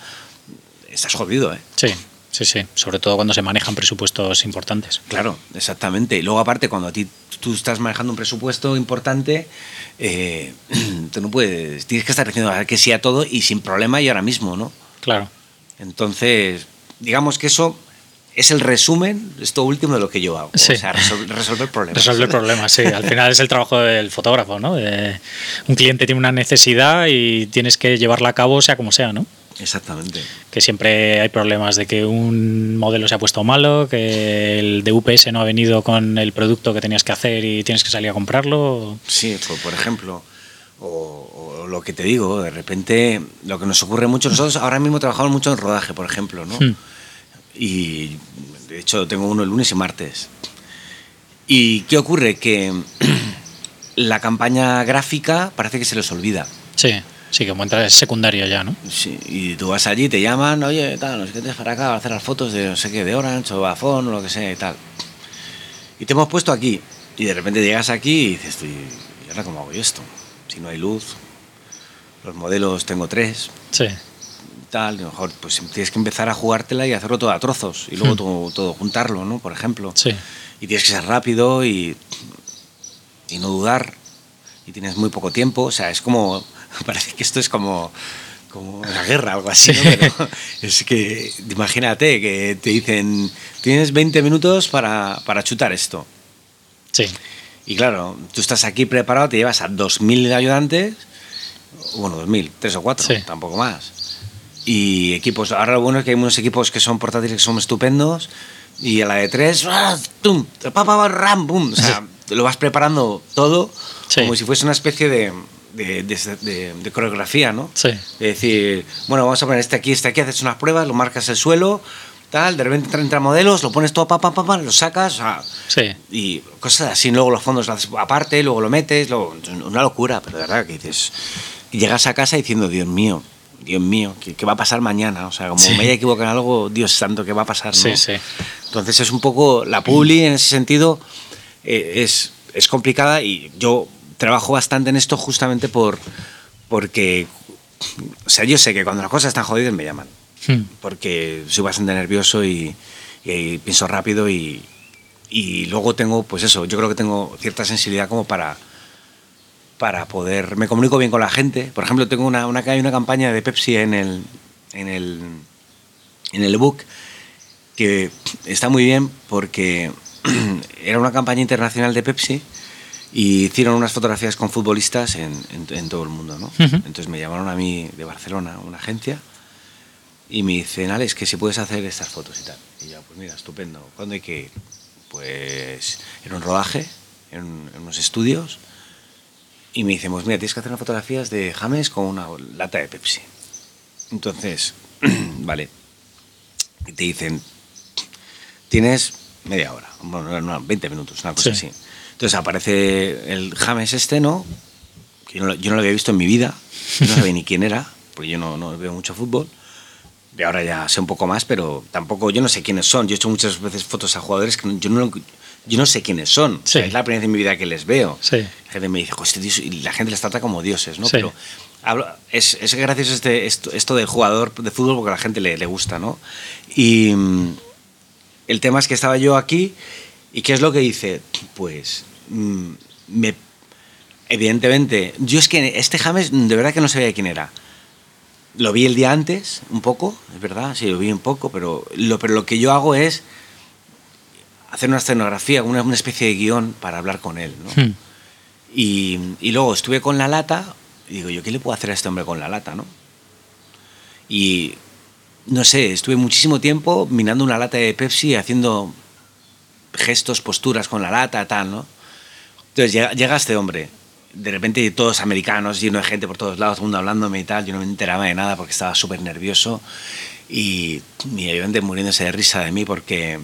Speaker 2: estás jodido. ¿eh?
Speaker 1: Sí. Sí, sí, sobre todo cuando se manejan presupuestos importantes.
Speaker 2: Claro, exactamente. Y luego aparte, cuando a ti tú estás manejando un presupuesto importante, eh, <clears throat> tú no puedes, tienes que estar diciendo que sí a todo y sin problema y ahora mismo, ¿no?
Speaker 1: Claro.
Speaker 2: Entonces, digamos que eso es el resumen, esto último de lo que yo hago.
Speaker 1: Sí.
Speaker 2: O sea, resol resolver problemas.
Speaker 1: Resolver problemas, sí. Al final es el trabajo del fotógrafo, ¿no? Eh, un cliente tiene una necesidad y tienes que llevarla a cabo sea como sea, ¿no?
Speaker 2: Exactamente.
Speaker 1: Que siempre hay problemas de que un modelo se ha puesto malo, que el de UPS no ha venido con el producto que tenías que hacer y tienes que salir a comprarlo.
Speaker 2: Sí, por, por ejemplo. O, o, lo que te digo, de repente, lo que nos ocurre mucho, nosotros ahora mismo trabajamos mucho en rodaje, por ejemplo, ¿no?
Speaker 1: Hmm.
Speaker 2: Y de hecho tengo uno el lunes y martes. ¿Y qué ocurre? Que <clears throat> la campaña gráfica parece que se les olvida.
Speaker 1: Sí. Sí, que entra es secundario ya, ¿no?
Speaker 2: Sí, y tú vas allí, te llaman, oye, tal, no sé qué, te para acá, a hacer las fotos de no sé qué, de Orange o Bafón o lo que sea y tal. Y te hemos puesto aquí, y de repente llegas aquí y dices, ¿y ahora cómo hago yo esto? Si no hay luz, los modelos tengo tres.
Speaker 1: Sí.
Speaker 2: Tal, y a lo mejor pues tienes que empezar a jugártela y hacerlo todo a trozos, y luego hmm. todo, todo juntarlo, ¿no? Por ejemplo.
Speaker 1: Sí.
Speaker 2: Y tienes que ser rápido y, y no dudar, y tienes muy poco tiempo, o sea, es como <laughs> parece que esto es como, como una guerra, algo así, ¿no? Pero <laughs> es que imagínate que te dicen, tienes 20 minutos para, para chutar esto.
Speaker 1: Sí.
Speaker 2: Y claro, tú estás aquí preparado, te llevas a 2.000 ayudantes, bueno, 2.000, 3 o 4, sí. tampoco más. Y equipos, ahora lo bueno es que hay unos equipos que son portátiles que son estupendos, y a la de 3, ¡tum! ¡Pa, pa, ram! ¡Bum! O sea, lo vas preparando todo
Speaker 1: sí.
Speaker 2: como si fuese una especie de, de, de, de, de, coreografía, ¿no?
Speaker 1: Sí.
Speaker 2: De decir, bueno, vamos a poner este aquí, este aquí, haces unas pruebas, lo marcas el suelo, tal, de repente entran modelos, lo pones todo, pa, pa, pa, pa, lo sacas, o sea,
Speaker 1: sí.
Speaker 2: y cosas así, luego los fondos lo haces aparte, luego lo metes, luego, una locura, pero de verdad que dices, llegas a casa diciendo, Dios mío, Dios mío, ¿qué, qué va a pasar mañana? O sea, como sí. me haya equivocado en algo, Dios santo, ¿qué va a pasar? ¿no?
Speaker 1: Sí, sí.
Speaker 2: Entonces es un poco, la publi en ese sentido eh, es, es complicada y yo trabajo bastante en esto justamente por porque o sea yo sé que cuando las cosas están jodidas me llaman
Speaker 1: hmm.
Speaker 2: porque soy bastante nervioso y, y pienso rápido y, y, luego tengo pues eso yo creo que tengo cierta sensibilidad como para para poder me comunico bien con la gente por ejemplo tengo una, una hay una campaña de Pepsi en el en el en el ebook que está muy bien porque <clears throat> era una campaña internacional de Pepsi y hicieron unas fotografías con futbolistas en, en, en todo el mundo, ¿no?
Speaker 1: Uh -huh.
Speaker 2: Entonces me llamaron a mí de Barcelona, una agencia, y me dicen, Alex, que si puedes hacer estas fotos y tal. Y yo, pues mira, estupendo. ¿Cuándo hay que ir? Pues en un rodaje, en, en unos estudios, y me dicen, pues mira, tienes que hacer unas fotografías de James con una lata de Pepsi. Entonces, <clears throat> vale. Y te dicen, tienes media hora, bueno, no, 20 minutos, una cosa
Speaker 1: Sí.
Speaker 2: así. Entonces aparece el James este, ¿no? Que yo no, lo- yo no lo había visto en mi vida, no sabía ni quién era, porque yo no, no veo mucho fútbol. Y ahora ya sé un poco más, pero tampoco, yo no sé quiénes son. Yo he hecho muchas veces fotos a jugadores que yo no, yo no sé quiénes son. O sea,
Speaker 1: Sí.
Speaker 2: es la primera vez en mi vida que les veo.
Speaker 1: Sí.
Speaker 2: La gente me dice, "Jo, este tío", y la gente les trata como dioses, ¿no?
Speaker 1: Sí.
Speaker 2: Pero hablo, es, es gracioso este, esto, esto del jugador de fútbol porque a la gente le, le gusta, ¿no? Y mm, el tema es que estaba yo aquí y ¿qué es lo que hice? Pues mm, me... Evidentemente, yo es que este James de verdad que no sabía quién era. Lo vi el día antes, un poco, es verdad, sí, lo vi un poco, pero lo, pero lo que yo hago es hacer una escenografía, una, una especie de guion para hablar con él, ¿no?
Speaker 1: Hmm.
Speaker 2: Y, y luego estuve con la lata y digo, ¿yo qué le puedo hacer a este hombre con la lata, no? Y no sé, estuve muchísimo tiempo mirando una lata de Pepsi, haciendo gestos, posturas con la lata, tal, ¿no? Entonces llega, llega este hombre, de repente todos americanos, lleno de gente por todos lados, todo el mundo hablándome y tal, yo no me enteraba de nada porque estaba súper nervioso y mi ayudante muriéndose de risa de mí porque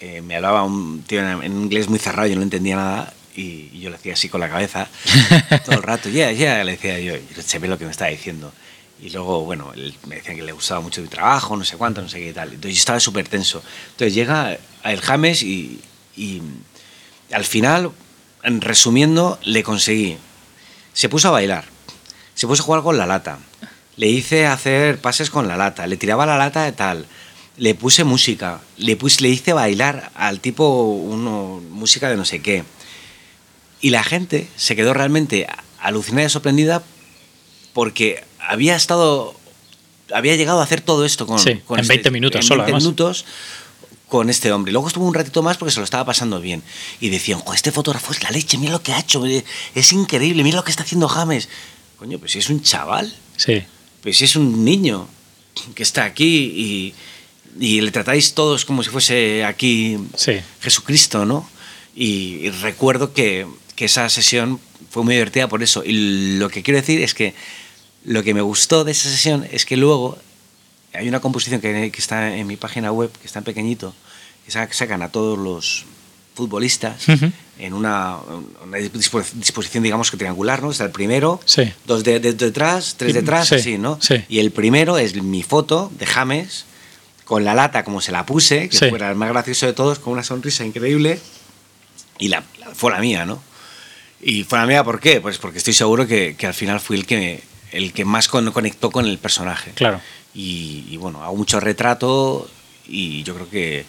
Speaker 2: eh, me hablaba un tío en, en inglés muy cerrado, yo no entendía nada y, y yo le hacía así con la cabeza <laughs> todo el rato, ya, yeah, ya, yeah, le decía yo, y se ve lo que me estaba diciendo. Y luego, bueno, él me decía que le gustaba mucho mi trabajo, no sé cuánto, no sé qué y tal. Entonces yo estaba súper tenso. Entonces llega el James y, y al final, en resumiendo, le conseguí. Se puso a bailar, se puso a jugar con la lata, le hice hacer pases con la lata, le tiraba la lata de tal, le puse música, le, puse, le hice bailar al tipo uno, música de no sé qué. Y la gente se quedó realmente alucinada y sorprendida porque había estado, había llegado a hacer todo esto con,
Speaker 1: sí,
Speaker 2: con
Speaker 1: en
Speaker 2: este,
Speaker 1: 20 minutos
Speaker 2: en
Speaker 1: solo.
Speaker 2: 20 minutos con este hombre. Luego estuvo un ratito más porque se lo estaba pasando bien. Y decían, este fotógrafo es la leche, mira lo que ha hecho, es increíble, mira lo que está haciendo James. Coño, pues si es un chaval.
Speaker 1: Sí.
Speaker 2: Pues si es un niño que está aquí y, y le tratáis todos como si fuese aquí
Speaker 1: sí.
Speaker 2: Jesucristo, ¿no? Y, y recuerdo que, que esa sesión fue muy divertida por eso. Y lo que quiero decir es que lo que me gustó de esa sesión es que luego hay una composición que, que, está en mi página web, que está en pequeñito, que sacan a todos los futbolistas uh -huh. en una, una, disposición, digamos, que triangular, ¿no? Está el primero,
Speaker 1: sí.
Speaker 2: dos de, de, detrás, tres detrás,
Speaker 1: sí.
Speaker 2: así, ¿no?
Speaker 1: Sí.
Speaker 2: Y el primero es mi foto de James, con la lata como se la puse, que
Speaker 1: Sí.
Speaker 2: fuera el más gracioso de todos, con una sonrisa increíble, y la, la- fue la mía, ¿no? Y fue la mía, ¿por qué? Pues porque estoy seguro que, que al final fui el que, el que más con- conectó con el personaje.
Speaker 1: Claro.
Speaker 2: Y, y bueno, hago mucho retrato y yo creo que,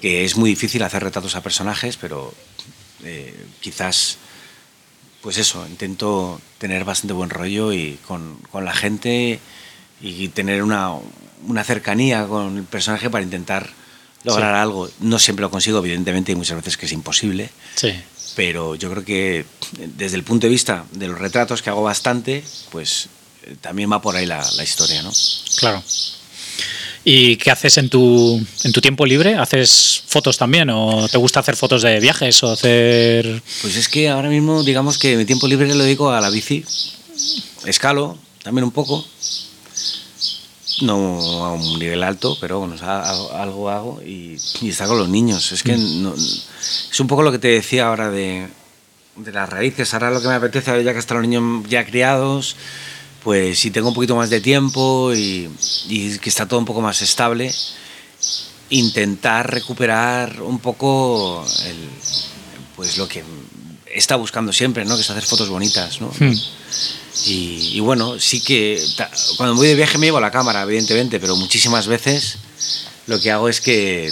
Speaker 2: que es muy difícil hacer retratos a personajes, pero eh, quizás, pues eso, intento tener bastante buen rollo y con, con la gente y tener una, una cercanía con el personaje para intentar lograr
Speaker 1: Sí.
Speaker 2: algo. No siempre lo consigo, evidentemente, hay muchas veces que es imposible,
Speaker 1: Sí.
Speaker 2: pero yo creo que desde el punto de vista de los retratos, que hago bastante, pues eh, también va por ahí la, la historia, ¿no?
Speaker 1: Claro. ¿Y qué haces en tu, en tu tiempo libre? ¿Haces fotos también? ¿O te gusta hacer fotos de viajes? ¿O hacer.?
Speaker 2: Pues es que ahora mismo, digamos que mi tiempo libre lo dedico a la bici. Escalo, también un poco. No a un nivel alto, pero bueno, algo hago y, y está con los niños. Es que no- es un poco lo que te decía ahora de, de las raíces. Ahora lo que me apetece, ya que están los niños ya criados, pues si tengo un poquito más de tiempo y, y que está todo un poco más estable, intentar recuperar un poco el, pues lo que estado buscando siempre, ¿no? Que es hacer fotos bonitas, ¿no?
Speaker 1: Hmm.
Speaker 2: Y, y bueno, sí que cuando voy de viaje me llevo la cámara, evidentemente, pero muchísimas veces lo que hago es que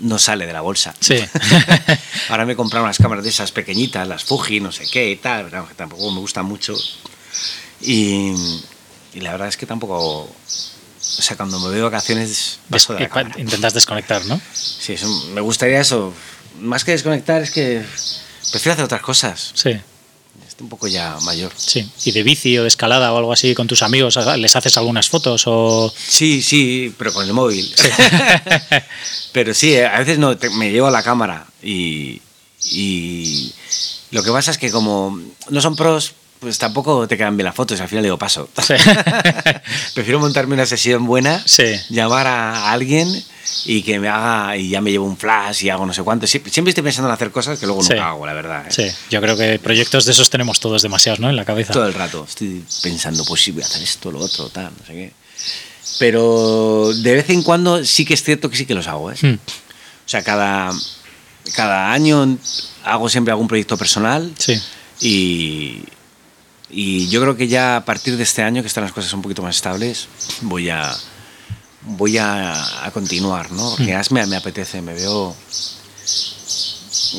Speaker 2: no sale de la bolsa.
Speaker 1: Sí. <laughs>
Speaker 2: Ahora me he comprado unas cámaras de esas pequeñitas, las Fuji, no sé qué y tal, que tampoco me gustan mucho. Y, y la verdad es que tampoco. O sea, cuando me voy de vacaciones paso de la cámara.
Speaker 1: Intentas desconectar, ¿no?
Speaker 2: Sí, eso, me gustaría eso. Más que desconectar, es que prefiero hacer otras cosas.
Speaker 1: Sí.
Speaker 2: Un poco ya mayor.
Speaker 1: Sí. ¿Y de bici o de escalada o algo así con tus amigos? ¿Les haces algunas fotos? O.
Speaker 2: Sí, sí, pero con el móvil. <laughs> pero sí, a veces no, te- me llevo la cámara y, y lo que pasa es que como no son pros, pues tampoco te quedan bien las fotos, al final digo paso.
Speaker 1: Sí. <laughs>
Speaker 2: Prefiero montarme una sesión buena,
Speaker 1: Sí.
Speaker 2: llamar a alguien y que me haga, y ya me llevo un flash y hago no sé cuánto. Siempre, siempre estoy pensando en hacer cosas que luego
Speaker 1: Sí.
Speaker 2: nunca hago, la verdad. ¿eh?
Speaker 1: Sí, yo creo que proyectos de esos tenemos todos demasiados, ¿no? En la cabeza.
Speaker 2: Todo el rato estoy pensando, pues sí, voy a hacer esto, lo otro, tal, no sé qué. Pero de vez en cuando sí que es cierto que sí que los hago. ¿eh?
Speaker 1: Hmm.
Speaker 2: O sea, cada, cada año hago siempre algún proyecto personal
Speaker 1: Sí.
Speaker 2: y, y yo creo que ya a partir de este año, que están las cosas un poquito más estables, voy a, voy a, a continuar, ¿no? Porque
Speaker 1: Mm.
Speaker 2: además me, me apetece, me veo,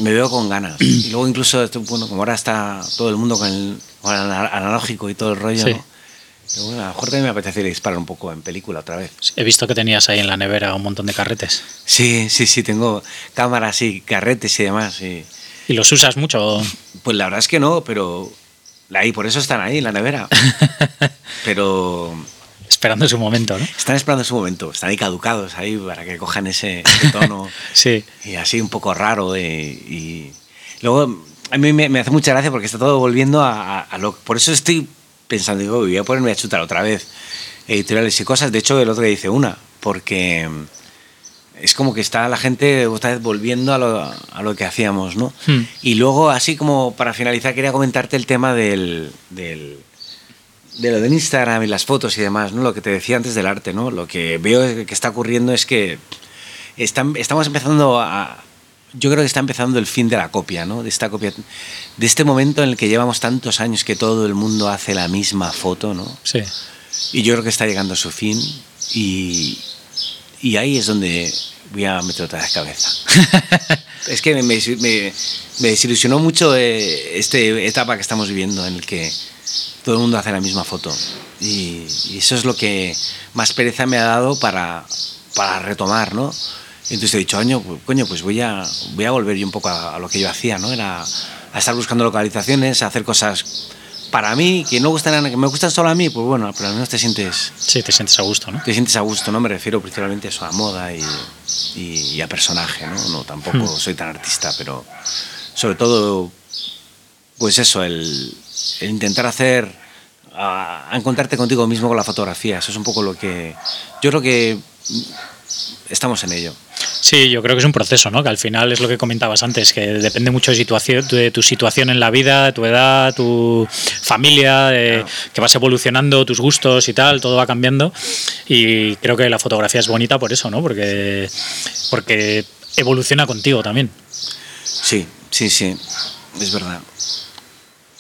Speaker 2: me veo con ganas. Y luego incluso, esto, bueno, como ahora está todo el mundo con el, con el ana- analógico y todo el rollo,
Speaker 1: Sí.
Speaker 2: ¿no? Pero bueno, a lo mejor también me apetece disparar un poco en película otra vez.
Speaker 1: He visto que tenías ahí en la nevera un montón de carretes.
Speaker 2: Sí, sí, sí, tengo cámaras y carretes y demás. Y,
Speaker 1: ¿Y los usas mucho?
Speaker 2: pues la verdad es que no, pero ahí, por eso están ahí en la nevera. <laughs> Pero
Speaker 1: Esperando su momento, ¿no?
Speaker 2: están esperando su momento, están ahí caducados ahí para que cojan ese, ese tono <laughs>
Speaker 1: Sí.
Speaker 2: y así un poco raro. eh, y luego a mí me, hace mucha gracia porque está todo volviendo a, lo... Por eso estoy pensando, digo, voy a ponerme a chutar otra vez editoriales y cosas. De hecho, el otro día hice una, porque es como que está la gente otra vez volviendo a lo, a lo que hacíamos, ¿no? Hmm. Y luego, así como para finalizar, quería comentarte el tema del, del, de lo del Instagram y las fotos y demás, ¿no? Lo que te decía antes del arte, ¿no? Lo que veo que está ocurriendo es que están, estamos empezando a... Yo creo que está empezando el fin de la copia, ¿no? De esta copia, de este momento en el que llevamos tantos años que todo el mundo hace la misma foto, ¿no?
Speaker 1: Sí.
Speaker 2: Y yo creo que está llegando a su fin y, y ahí es donde voy a meter otra vez cabeza. <laughs> es que me, me, desilusionó mucho eh, esta etapa que estamos viviendo en el que todo el mundo hace la misma foto. Y, eso es lo que más pereza me ha dado para, para retomar, ¿no? Entonces he dicho, coño, coño pues voy a, voy a volver yo un poco a, a lo que yo hacía, ¿no? Era a estar buscando localizaciones, a hacer cosas para mí, que no gustan, que me gustan solo a mí, pues bueno, pero al menos te sientes...
Speaker 1: Sí, te sientes a gusto, ¿no?
Speaker 2: Te sientes a gusto, ¿no? Me refiero principalmente a eso, a moda y, y, a personaje, ¿no? No, tampoco hmm. soy tan artista, pero sobre todo, pues eso, el, intentar hacer... A, a encontrarte contigo mismo con la fotografía, eso es un poco lo que... Yo creo que estamos en ello.
Speaker 1: Sí, yo creo que es un proceso, ¿no? Que al final es lo que comentabas antes, que depende mucho de, situación, de tu situación en la vida, de tu edad, tu familia, que vas evolucionando, tus gustos y tal, todo va cambiando. Y creo que la fotografía es bonita por eso, ¿no? Porque, porque evoluciona contigo también.
Speaker 2: Sí, sí, sí, es verdad.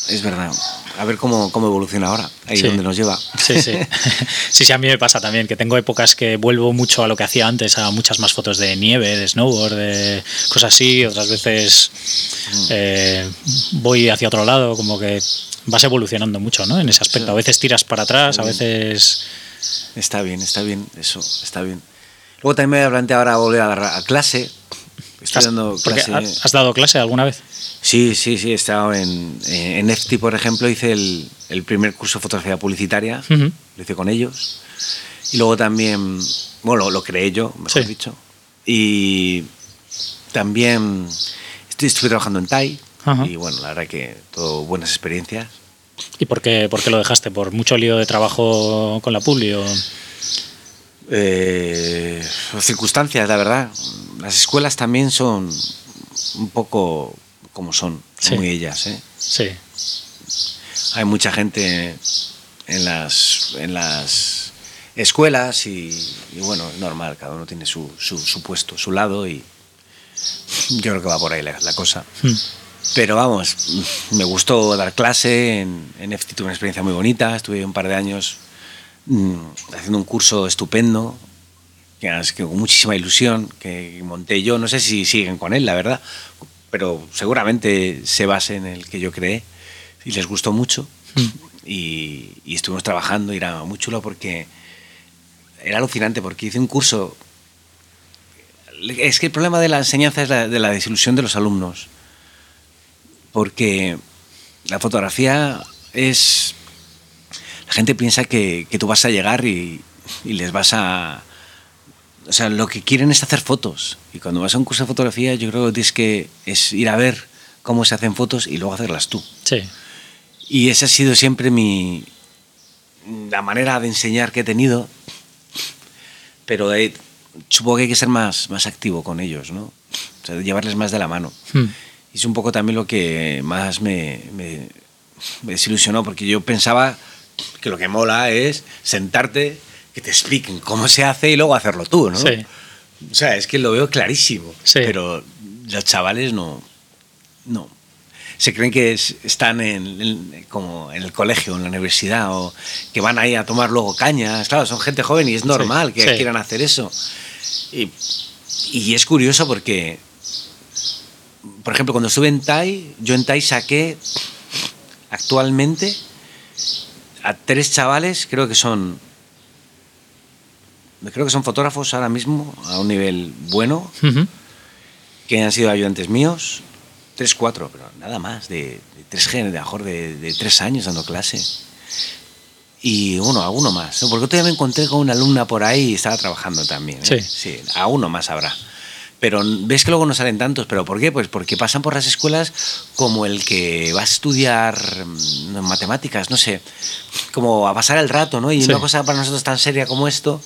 Speaker 2: Es verdad a ver cómo, cómo evoluciona ahora, ahí donde nos lleva.
Speaker 1: Sí, sí. <laughs> sí, sí, a mí me pasa también, que tengo épocas que vuelvo mucho a lo que hacía antes, a muchas más fotos de nieve, de snowboard, de cosas así, otras veces mm. eh, voy hacia otro lado, como que vas evolucionando mucho, ¿no? En ese aspecto. A veces tiras para atrás, a veces...
Speaker 2: Está bien, está bien, eso, está bien. Luego también me planteado ahora volver a dar a clase.
Speaker 1: Estoy dando clase. ¿Has dado clase alguna vez?
Speaker 2: Sí, sí, sí, he estado en, en EFTI, por ejemplo, hice el, el, primer curso de fotografía publicitaria, lo hice con ellos. Y luego también, bueno, lo, creé yo, mejor dicho. Y también estoy, estuve trabajando en TAI y bueno, la verdad que todo buenas experiencias.
Speaker 1: ¿Y por qué, por qué lo dejaste? ¿Por mucho lío de trabajo con la Publi o...?
Speaker 2: Eh, circunstancias, la verdad. Las escuelas también son un poco como son, muy ellas. ¿eh?
Speaker 1: Sí.
Speaker 2: Hay mucha gente en las, en las escuelas y, bueno, es normal, cada uno tiene su, su, puesto, su lado y yo creo que va por ahí la, cosa. Hmm. Pero vamos, me gustó dar clase, en, en EFTI tuve una experiencia muy bonita, estuve un par de años mm, haciendo un curso estupendo, que, que con muchísima ilusión, que monté yo, no sé si siguen con él, la verdad, pero seguramente se base en el que yo creé y les gustó mucho. Y, estuvimos trabajando y era muy chulo porque era alucinante porque hice un curso. Es que el problema de la enseñanza es la, de la desilusión de los alumnos. Porque la fotografía es. La gente piensa que, que tú vas a llegar y, y les vas a, o sea, lo que quieren es hacer fotos. Y cuando vas a un curso de fotografía, yo creo que tienes que es ir a ver cómo se hacen fotos y luego hacerlas tú.
Speaker 1: Sí.
Speaker 2: Y esa ha sido siempre mi la manera de enseñar que he tenido. Pero supongo que hay que ser más, más activo con ellos, ¿no? O sea, llevarles más de la mano. Hmm. Y es un poco también lo que más me, me, me desilusionó, porque yo pensaba que lo que mola es sentarte que te expliquen cómo se hace y luego hacerlo tú, ¿no?
Speaker 1: Sí.
Speaker 2: O sea, es que lo veo clarísimo.
Speaker 1: Sí.
Speaker 2: Pero los chavales no. No. Se creen que están en, como en el colegio, en la universidad, o que van ahí a tomar luego cañas. Claro, son gente joven y es normal que quieran hacer eso. Y, y es curioso porque, por ejemplo, cuando estuve en TAI, yo en TAI saqué actualmente a tres chavales, creo que son creo que son fotógrafos ahora mismo a un nivel bueno, que han sido ayudantes míos, tres, cuatro, pero nada más, de, tres géneros, de mejor de, tres años dando clase. Y uno, a uno más. Porque todavía me encontré con una alumna por ahí y estaba trabajando también. ¿eh?
Speaker 1: Sí.
Speaker 2: sí. A uno más habrá. pero ves que luego no salen tantos. ¿Pero por qué? Pues porque pasan por las escuelas como el que va a estudiar mm, matemáticas, no sé, como a pasar el rato, ¿no? Y una cosa para nosotros tan seria como esto,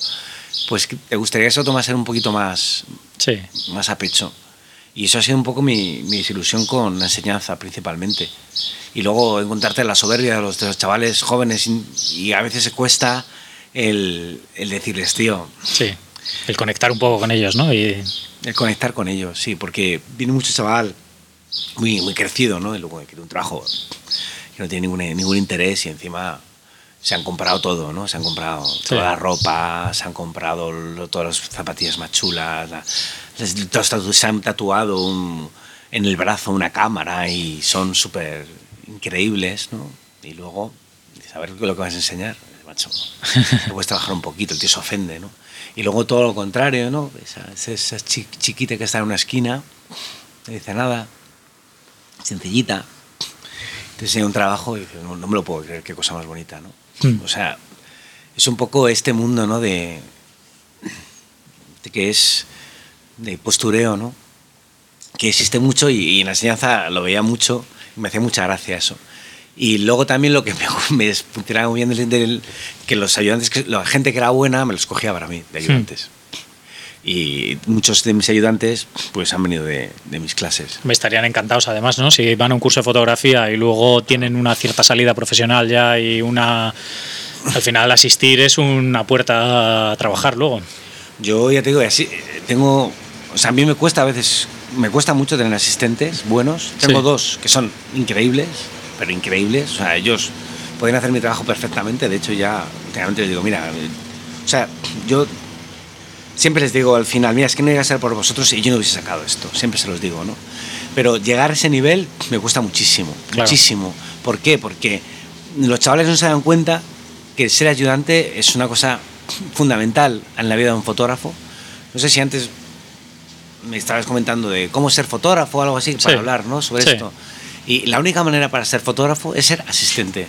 Speaker 2: pues te gustaría que eso tomase un poquito más,
Speaker 1: sí.
Speaker 2: más a pecho. Y eso ha sido un poco mi, mi desilusión con la enseñanza principalmente. Y luego encontrarte la soberbia de los, de los chavales jóvenes y, a veces se cuesta el, el decirles, tío.
Speaker 1: Sí, el conectar un poco con ellos, ¿no? Y...
Speaker 2: El conectar con ellos, sí, porque viene mucho chaval muy, muy crecido, ¿no? Y luego quiere un trabajo que no tiene ningún, ningún interés y encima se han comprado todo, ¿no? Se han comprado sí. toda la ropa, se han comprado lo, todas las zapatillas más chulas, la, se han tatuado un, en el brazo una cámara y son súper increíbles, ¿no? Y luego, saber lo que vas a enseñar, macho, <laughs> puedes trabajar un poquito, el tío se ofende, ¿no? Y luego todo lo contrario, ¿no? Esa, esa chiquita que está en una esquina, no dice nada, sencillita, te enseña un trabajo y dices, no, no, me lo puedo creer, qué cosa más bonita, ¿no? Mm. O sea, es un poco este mundo, ¿no? De, de que es de postureo, ¿no? Que existe mucho y, y, en la enseñanza lo veía mucho y me hacía mucha gracia eso. Y luego también lo que <laughs> me, me funcionaba muy bien del, del, que los ayudantes, que la gente que era buena me los cogía para mí, de ayudantes. Hmm. Y muchos de mis ayudantes pues han venido de, de, mis clases.
Speaker 1: Me estarían encantados además, ¿no? Si van a un curso de fotografía y luego tienen una cierta salida profesional ya y una... Al final asistir es una puerta a trabajar luego.
Speaker 2: Yo ya te digo, así, tengo... O sea, a mí me cuesta a veces, me cuesta mucho tener asistentes buenos. Tengo sí. dos que son increíbles, pero increíbles. O sea, ellos pueden hacer mi trabajo perfectamente. De hecho, ya últimamente les digo, mira, o sea, yo siempre les digo al final, mira, es que no iba a ser por vosotros y yo no hubiese sacado esto. Siempre se los digo, ¿no? Pero llegar a ese nivel me cuesta muchísimo, claro. muchísimo. ¿Por qué? Porque los chavales no se dan cuenta que ser ayudante es una cosa fundamental en la vida de un fotógrafo. No sé si antes me estabas comentando de cómo ser fotógrafo o algo así para sí. hablar, ¿no? Sobre sí. esto. Y la única manera para ser fotógrafo es ser asistente.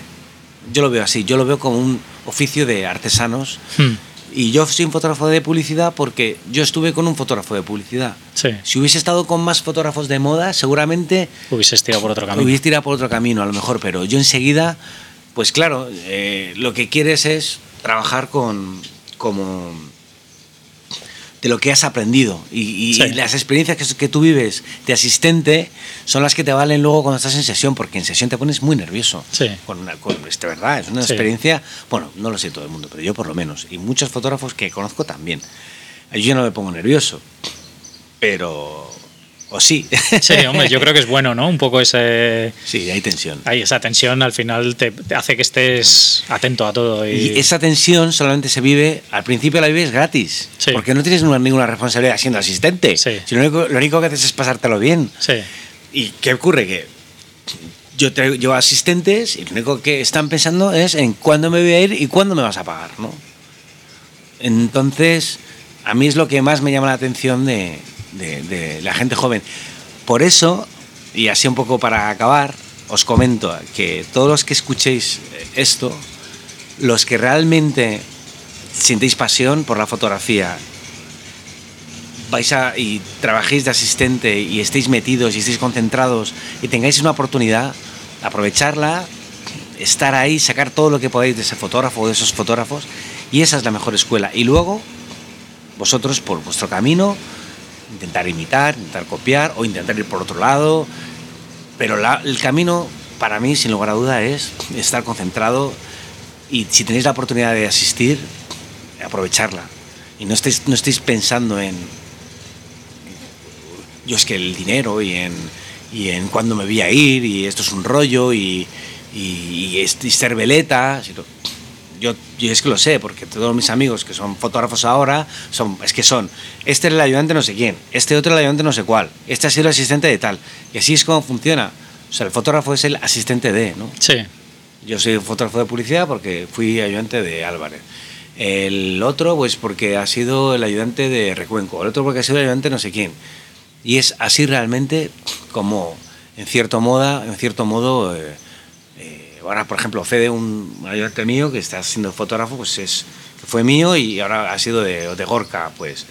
Speaker 2: Yo lo veo así, yo lo veo como un oficio de artesanos. Hmm. Y yo soy un fotógrafo de publicidad porque yo estuve con un fotógrafo de publicidad.
Speaker 1: Sí.
Speaker 2: Si hubiese estado con más fotógrafos de moda, seguramente...
Speaker 1: Hubieses tirado por otro camino.
Speaker 2: Hubiese tirado por otro camino, a lo mejor, pero yo enseguida, pues claro, eh, lo que quieres es trabajar con como de lo que has aprendido y, y sí. las experiencias que, que, tú vives de asistente son las que te valen luego cuando estás en sesión porque en sesión te pones muy nervioso
Speaker 1: sí.
Speaker 2: con una con, verdad es una sí. experiencia bueno no lo sé todo el mundo pero yo por lo menos y muchos fotógrafos que conozco también yo no me pongo nervioso pero o sí. <laughs>
Speaker 1: Sí, hombre, yo creo que es bueno, ¿no? Un poco ese...
Speaker 2: Sí, hay tensión.
Speaker 1: Hay esa tensión al final te, te hace que estés atento a todo. Y...
Speaker 2: y... esa tensión solamente se vive, al principio la vives gratis,
Speaker 1: sí.
Speaker 2: porque no tienes ninguna responsabilidad siendo asistente.
Speaker 1: Sí.
Speaker 2: Si lo, único, lo único que haces es pasártelo bien.
Speaker 1: Sí.
Speaker 2: ¿Y qué ocurre? Que yo traigo, asistentes y lo único que están pensando es en cuándo me voy a ir y cuándo me vas a pagar, ¿no? Entonces, a mí es lo que más me llama la atención de, de, la gente joven. Por eso, y así un poco para acabar, os comento que todos los que escuchéis esto, los que realmente sintéis pasión por la fotografía, vais a y trabajéis de asistente y estéis metidos y estéis concentrados y tengáis una oportunidad, aprovecharla, estar ahí, sacar todo lo que podáis de ese fotógrafo o de esos fotógrafos y esa es la mejor escuela. Y luego, vosotros por vuestro camino, intentar imitar, intentar copiar o intentar ir por otro lado. Pero la, el camino, para mí, sin lugar a duda, es estar concentrado y si tenéis la oportunidad de asistir, aprovecharla. Y no estéis, no estéis pensando en. Yo es que el dinero y en, y en cuándo me voy a ir y esto es un rollo y, y, ser veleta. Sino, yo, yo, es que lo sé, porque todos mis amigos que son fotógrafos ahora, son, es que son, este es el ayudante no sé quién, este otro el ayudante no sé cuál, este ha sido el asistente de tal. Y así es como funciona. O sea, el fotógrafo es el asistente de, ¿no?
Speaker 1: Sí.
Speaker 2: Yo soy fotógrafo de publicidad porque fui ayudante de Álvarez. El otro, pues porque ha sido el ayudante de Recuenco. El otro porque ha sido el ayudante no sé quién. Y es así realmente como, en cierto modo, en cierto modo eh, ahora, por ejemplo, Fede, un ayudante mío que está siendo fotógrafo, pues es, fue mío y ahora ha sido de, de Gorka, pues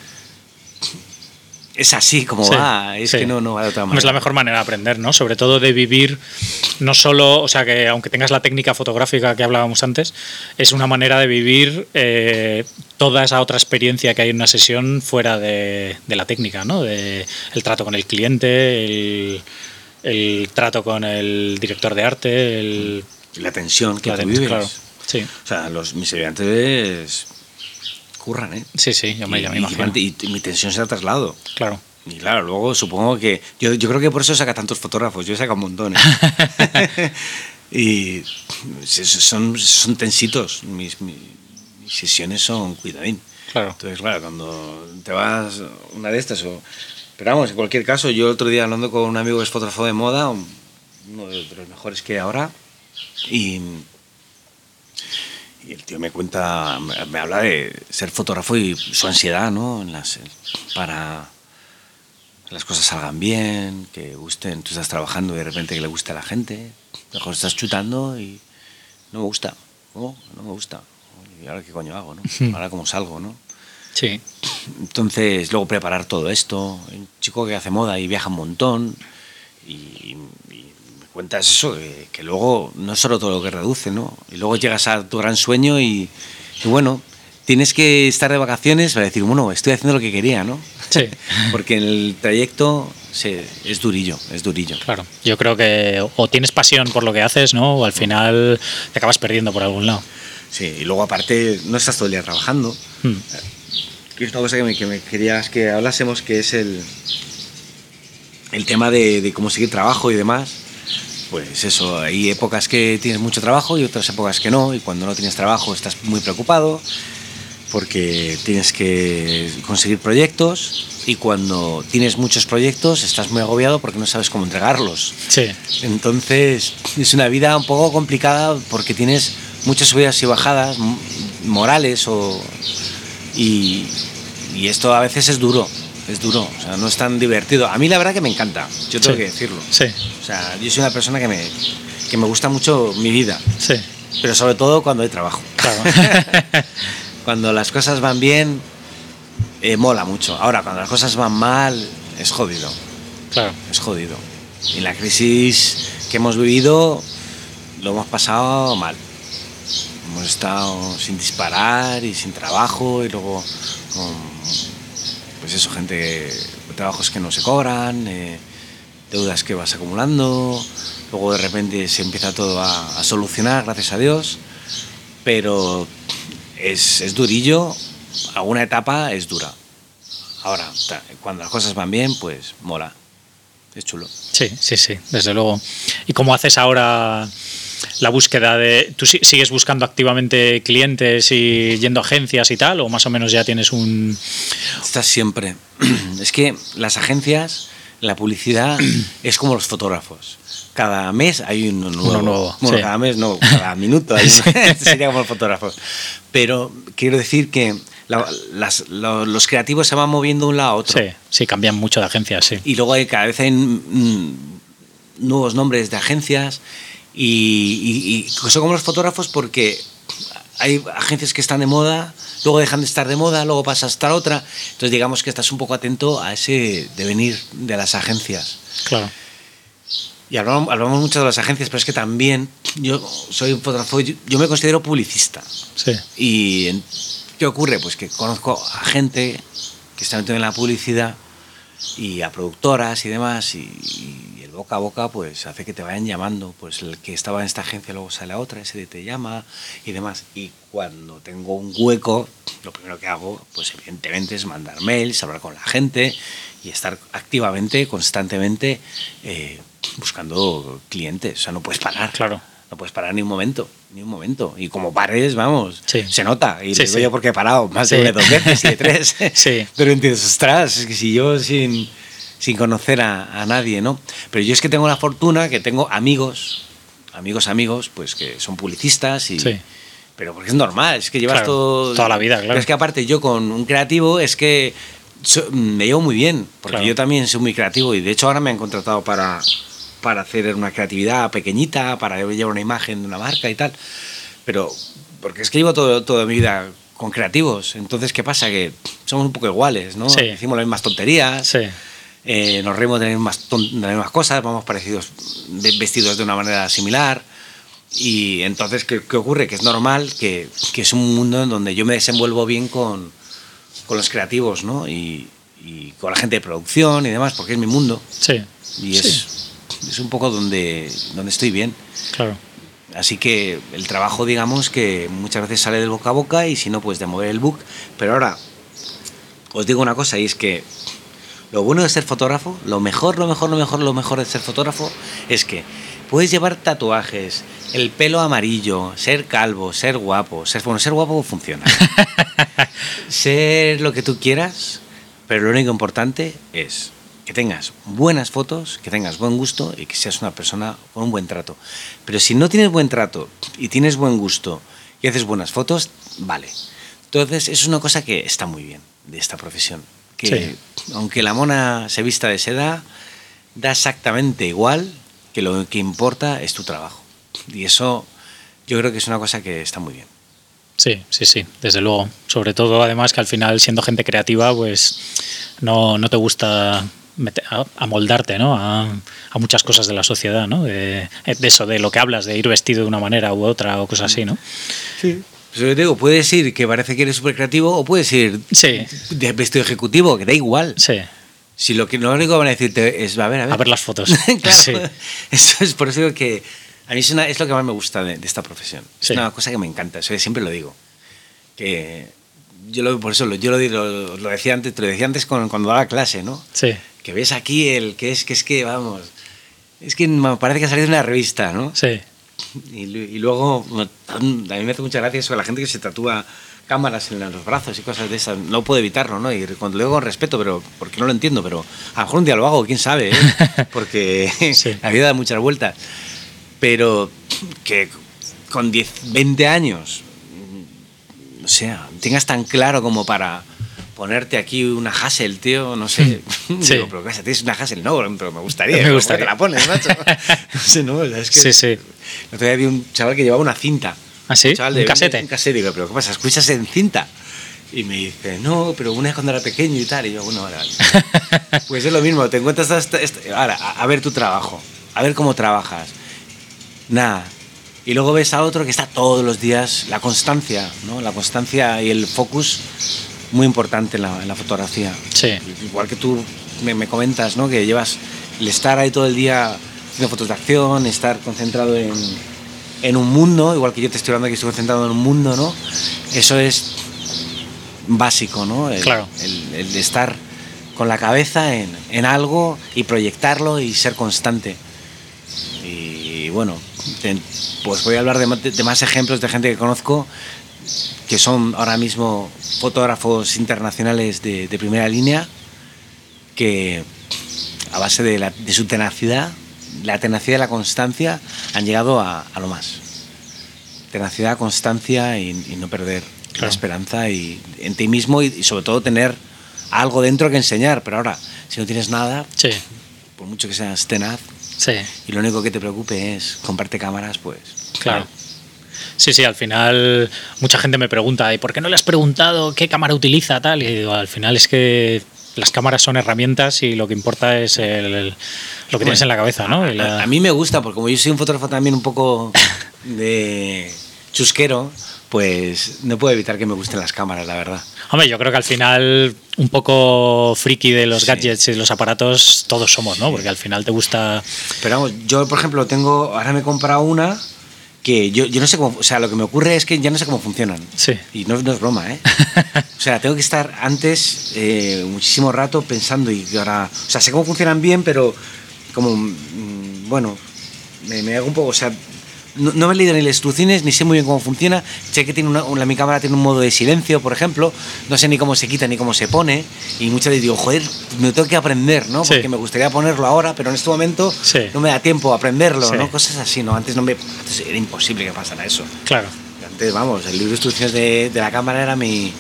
Speaker 2: es así como
Speaker 1: Sí,
Speaker 2: va, es
Speaker 1: sí.
Speaker 2: que no, no va de otra manera.
Speaker 1: Es la mejor manera de aprender, ¿no? Sobre todo de vivir, no solo, o sea, que aunque tengas la técnica fotográfica que hablábamos antes, es una manera de vivir eh, toda esa otra experiencia que hay en una sesión fuera de, de la técnica, ¿no? De el trato con el cliente, el, el trato con el director de arte, el...
Speaker 2: La tensión que
Speaker 1: la
Speaker 2: tú
Speaker 1: de-
Speaker 2: vives.
Speaker 1: claro. Sí,
Speaker 2: O sea, los, mis estudiantes curran, ¿eh?
Speaker 1: sí, sí, yo me,
Speaker 2: y,
Speaker 1: ya me
Speaker 2: y-
Speaker 1: imagino.
Speaker 2: y- y mi tensión se la traslado.
Speaker 1: Claro.
Speaker 2: Y claro, luego supongo que. Yo, yo creo que por eso saca tantos fotógrafos. Yo he sacado un montón. ¿eh? y son, son tensitos. Mis, mis, sesiones son cuidadín.
Speaker 1: Claro.
Speaker 2: Entonces, claro, cuando te vas una de estas o... Pero vamos, en cualquier caso, yo el otro día hablando con un amigo que es fotógrafo de moda, un- uno de los mejores que hay ahora, y, y el tío me cuenta, me, habla de ser fotógrafo y su ansiedad, ¿no? En las, para que las cosas salgan bien, que gusten, tú estás trabajando y de repente que le guste a la gente, mejor estás chutando y no me gusta, ¿cómo? No me gusta. ¿Y ahora qué coño hago, no? Ahora cómo salgo, ¿no?
Speaker 1: Sí,
Speaker 2: Entonces, luego preparar todo esto. Un chico que hace moda y viaja un montón. Y, cuentas eso, que, que luego no es solo todo lo que reduce, ¿no? Y luego llegas a tu gran sueño y, y bueno, tienes que estar de vacaciones para decir, bueno, estoy haciendo lo que quería, ¿no?
Speaker 1: sí. <laughs>
Speaker 2: Porque en el trayecto se, es durillo, es durillo.
Speaker 1: Claro, yo creo que o tienes pasión por lo que haces, ¿no? O al final te acabas perdiendo por algún lado.
Speaker 2: Sí, y luego aparte no estás todo el día trabajando.
Speaker 1: Hmm.
Speaker 2: es una cosa que me, que me querías que hablásemos, que es el, el tema de, de cómo seguir trabajo y demás. Pues eso, hay épocas que tienes mucho trabajo y otras épocas que no, y cuando no tienes trabajo estás muy preocupado porque tienes que conseguir proyectos y cuando tienes muchos proyectos estás muy agobiado porque no sabes cómo entregarlos.
Speaker 1: Sí,
Speaker 2: Entonces es una vida un poco complicada porque tienes muchas subidas y bajadas morales o, y, y esto a veces es duro, es duro, o sea, no es tan divertido. A mí la verdad que me encanta, yo tengo
Speaker 1: Sí.
Speaker 2: que decirlo.
Speaker 1: sí,
Speaker 2: O sea, yo soy una persona que me, que me gusta mucho mi vida,
Speaker 1: sí,
Speaker 2: pero sobre todo cuando hay trabajo.
Speaker 1: claro. <laughs>
Speaker 2: Cuando las cosas van bien, eh, mola mucho. Ahora, cuando las cosas van mal, es jodido.
Speaker 1: claro.
Speaker 2: es jodido. Y la crisis que hemos vivido lo hemos pasado mal. Hemos estado sin disparar y sin trabajo y luego con, pues eso, gente, trabajos que no se cobran, eh, deudas que vas acumulando, luego de repente se empieza todo a, a solucionar, gracias a Dios, pero es, es durillo, alguna etapa es dura. Ahora, cuando las cosas van bien, pues mola. Es chulo.
Speaker 1: Sí, sí, sí, desde luego. ¿Y cómo haces ahora la búsqueda de... ¿Tú si- sigues buscando activamente clientes y yendo a agencias y tal? ¿O más o menos ya tienes un...
Speaker 2: Estás siempre. <clears throat> Es que las agencias, la publicidad, <clears throat> es como los fotógrafos. Cada mes hay uno nuevo.
Speaker 1: Uno nuevo,
Speaker 2: Bueno,
Speaker 1: sí.
Speaker 2: cada mes no, <laughs> cada minuto hay uno. <laughs> Sería como los fotógrafos. Pero quiero decir que la- las- lo- los creativos se van moviendo de un lado a otro.
Speaker 1: Sí, sí, cambian mucho de agencias, sí.
Speaker 2: Y luego hay, cada vez hay mm, nuevos nombres de agencias y, y- y son como los fotógrafos porque hay agencias que están de moda, luego dejan de estar de moda, luego pasa a estar otra. Entonces digamos que estás un poco atento a ese devenir de las agencias.
Speaker 1: Claro.
Speaker 2: Y hablamos, hablamos mucho de las agencias, pero es que también yo soy un fotógrafo, yo, yo me considero publicista.
Speaker 1: Sí,
Speaker 2: ¿Y qué ocurre? Pues que conozco a gente que está metida en la publicidad y a productoras y demás, y, y boca a boca pues hace que te vayan llamando. Pues el que estaba en esta agencia luego sale a otra, ese te llama y demás. Y cuando tengo un hueco, lo primero que hago, pues evidentemente es mandar mails, hablar con la gente y estar activamente, constantemente eh, buscando clientes. O sea, no puedes parar.
Speaker 1: Claro.
Speaker 2: No puedes parar ni un momento, ni un momento. Y como pares, vamos,
Speaker 1: Sí.
Speaker 2: se nota. Y
Speaker 1: Sí,
Speaker 2: digo
Speaker 1: sí.
Speaker 2: yo porque he parado más de una dos veces y de <laughs> tres.
Speaker 1: Sí.
Speaker 2: Pero entiendes, ostras, es que si yo sin, sin conocer a, a nadie, ¿no? Pero yo es que tengo la fortuna que tengo amigos, amigos, amigos, pues que son publicistas y...
Speaker 1: Sí.
Speaker 2: Pero porque es normal, es que llevas
Speaker 1: Claro,
Speaker 2: todo...
Speaker 1: toda la vida, claro.
Speaker 2: Pero es que aparte yo con un creativo es que so- me llevo muy bien, porque
Speaker 1: Claro.
Speaker 2: yo también soy muy creativo y de hecho ahora me han contratado para, para hacer una creatividad pequeñita, para llevar una imagen de una marca y tal. Pero porque es que llevo todo, toda mi vida con creativos. Entonces, ¿qué pasa? Que somos un poco iguales, ¿no?
Speaker 1: Sí.
Speaker 2: Decimos las mismas tonterías.
Speaker 1: Sí.
Speaker 2: Eh, nos reímos de las, mismas de las mismas cosas, vamos parecidos, vestidos de una manera similar. Y entonces, ¿qué, qué ocurre? Que es normal, que, que es un mundo en donde yo me desenvuelvo bien con, con los creativos, ¿no? Y, y con la gente de producción y demás, porque es mi mundo.
Speaker 1: Sí.
Speaker 2: Y
Speaker 1: Sí.
Speaker 2: es, es un poco donde, donde estoy bien.
Speaker 1: Claro.
Speaker 2: Así que el trabajo, digamos, que muchas veces sale del boca a boca y si no, pues de mover el book. Pero ahora, os digo una cosa, y es que lo bueno de ser fotógrafo, lo mejor, lo mejor, lo mejor, lo mejor de ser fotógrafo es que puedes llevar tatuajes, el pelo amarillo, ser calvo, ser guapo. Ser, bueno, ser guapo funciona. <laughs> ser lo que tú quieras, pero lo único importante es que tengas buenas fotos, que tengas buen gusto y que seas una persona con un buen trato. Pero si no tienes buen trato y tienes buen gusto y haces buenas fotos, vale. Entonces, es una cosa que está muy bien de esta profesión. Que aunque la mona se vista de seda, da exactamente igual que lo que importa es tu trabajo. Y eso yo creo que es una cosa que está muy bien.
Speaker 1: Sí, sí, sí, desde luego. Sobre todo, además, que al final, siendo gente creativa, pues no, no te gusta amoldarte ¿no? a, a muchas cosas de la sociedad, ¿no? De, de eso, de lo que hablas, de ir vestido de una manera u otra o cosas así, ¿no?
Speaker 2: Sí. Te digo, puedes ir que parece que eres súper creativo o puedes ir
Speaker 1: Sí,
Speaker 2: de vestido ejecutivo, que da igual.
Speaker 1: sí.
Speaker 2: Si lo que lo único que van a decirte es, a ver, a ver.
Speaker 1: A ver las fotos. <laughs>
Speaker 2: claro,
Speaker 1: Sí.
Speaker 2: eso es por eso que a mí es, una- es lo que más me gusta de, de esta profesión. Es
Speaker 1: Sí.
Speaker 2: una cosa que me encanta, eso siempre lo digo. Que yo lo, por eso lo, yo lo, lo, lo decía antes, te lo decía antes con- cuando daba clase, ¿no?
Speaker 1: Sí,
Speaker 2: Que ves aquí el que es que es que vamos, es que me parece que ha salido de una revista, ¿no?
Speaker 1: sí,
Speaker 2: Y, y luego, a mí me hace mucha gracia eso, la gente que se tatúa cámaras en los brazos y cosas de esas. No puedo evitarlo, ¿no? Y cuando lo digo con respeto, pero porque no lo entiendo, pero a lo mejor un día lo hago, quién sabe, ¿eh? <laughs> Porque
Speaker 1: Sí. <laughs>
Speaker 2: la vida da muchas vueltas. Pero que con 10, 20 años, o sea, tengas tan claro como para ponerte aquí una Hassel, tío, no sé. <laughs>
Speaker 1: Sí.
Speaker 2: Digo, pero ¿qué? ¿Tienes una Hassel? No, pero me gustaría.
Speaker 1: Me
Speaker 2: ¿Cómo
Speaker 1: gustaría.
Speaker 2: te la pones, macho? <laughs> No sé, no, es que
Speaker 1: sí, sí.
Speaker 2: el otro día vi un chaval que llevaba una cinta.
Speaker 1: ¿Ah, sí?
Speaker 2: chaval
Speaker 1: ¿Un casete?
Speaker 2: Un casete. Digo, ¿pero qué pasa? ¿Escuchas en cinta? Y me dice, no, pero una vez cuando era pequeño y tal. Y yo, bueno, vale, vale. <laughs> Pues es lo mismo, te encuentras esta, esta- ahora, a, a ver tu trabajo, a ver cómo trabajas. Nada. Y luego ves a otro que está todos los días, la constancia, ¿no? La constancia y el focus muy importante en la, en la fotografía.
Speaker 1: Sí,
Speaker 2: Igual que tú me, me comentas, ¿no? Que llevas el estar ahí todo el día haciendo fotos de acción, estar concentrado en, en un mundo, igual que yo te estoy hablando que estoy concentrado en un mundo, ¿no? Eso es básico, ¿no? El,
Speaker 1: Claro.
Speaker 2: El, el de estar con la cabeza en, en algo y proyectarlo y ser constante. Y bueno, pues voy a hablar de, de más ejemplos de gente que conozco que son ahora mismo fotógrafos internacionales de, de primera línea que a base de, la- de su tenacidad, la tenacidad y la constancia han llegado a, a lo más. Tenacidad, constancia y, y no perder la
Speaker 1: Claro.
Speaker 2: esperanza y, en ti mismo y, y sobre todo tener algo dentro que enseñar. Pero ahora, si no tienes nada,
Speaker 1: sí,
Speaker 2: por mucho que seas tenaz
Speaker 1: sí.
Speaker 2: y lo único que te preocupe es comprarte cámaras, pues
Speaker 1: Claro. Sí, sí, al final mucha gente me pregunta, ¿y por qué no le has preguntado qué cámara utiliza tal? Y digo, al final es que las cámaras son herramientas y lo que importa es el- el- lo que tienes en la cabeza, ¿no? La-
Speaker 2: A, a mí me gusta, porque como yo soy un fotógrafo también un poco de chusquero, pues no puedo evitar que me gusten las cámaras, la verdad.
Speaker 1: Hombre, yo creo que al final un poco friki de los
Speaker 2: Sí.
Speaker 1: gadgets y los aparatos todos somos, ¿no? Porque al final te gusta...
Speaker 2: Pero vamos, yo por ejemplo tengo, ahora me he comprado una que yo, yo no sé cómo, o sea, lo que me ocurre es que ya no sé cómo funcionan.
Speaker 1: Sí.
Speaker 2: Y no, no es broma, ¿eh? <laughs> O sea, tengo que estar antes eh, muchísimo rato pensando y ahora, o sea, sé cómo funcionan bien, pero como, mm, bueno, me, me hago un poco, o sea, no, no me he leído ni las instrucciones, ni sé muy bien cómo funciona. Sé que tiene una, una- mi cámara tiene un modo de silencio, por ejemplo. No sé ni cómo se quita ni cómo se pone. Y muchas veces digo, joder, me tengo que aprender, ¿no?
Speaker 1: Sí.
Speaker 2: Porque me gustaría ponerlo ahora, pero en este momento
Speaker 1: Sí.
Speaker 2: no me da tiempo a aprenderlo. ¿no? Cosas así, ¿no? Antes no me, antes era imposible que pasara eso.
Speaker 1: Claro.
Speaker 2: Vamos, el libro de instrucciones de, de la cámara era mi,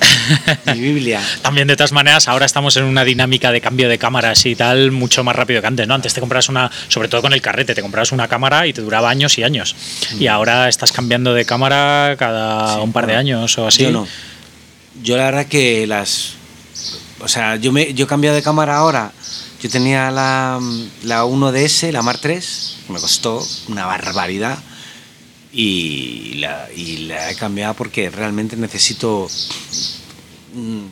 Speaker 2: mi <laughs> Biblia.
Speaker 1: También de todas maneras, ahora estamos en una dinámica de cambio de cámaras y tal mucho más rápido que antes, ¿no? Antes te comprabas una, sobre todo con el carrete, te comprabas una cámara y te duraba años y años. Y ahora estás cambiando de cámara cada
Speaker 2: Sí,
Speaker 1: un par de años o así.
Speaker 2: Yo no. yo la verdad que las... O sea, yo, me, yo he cambiado de cámara ahora. Yo tenía la, la 1DS, la Mar 3, que me costó una barbaridad. Y la, y la he cambiado porque realmente necesito... mm,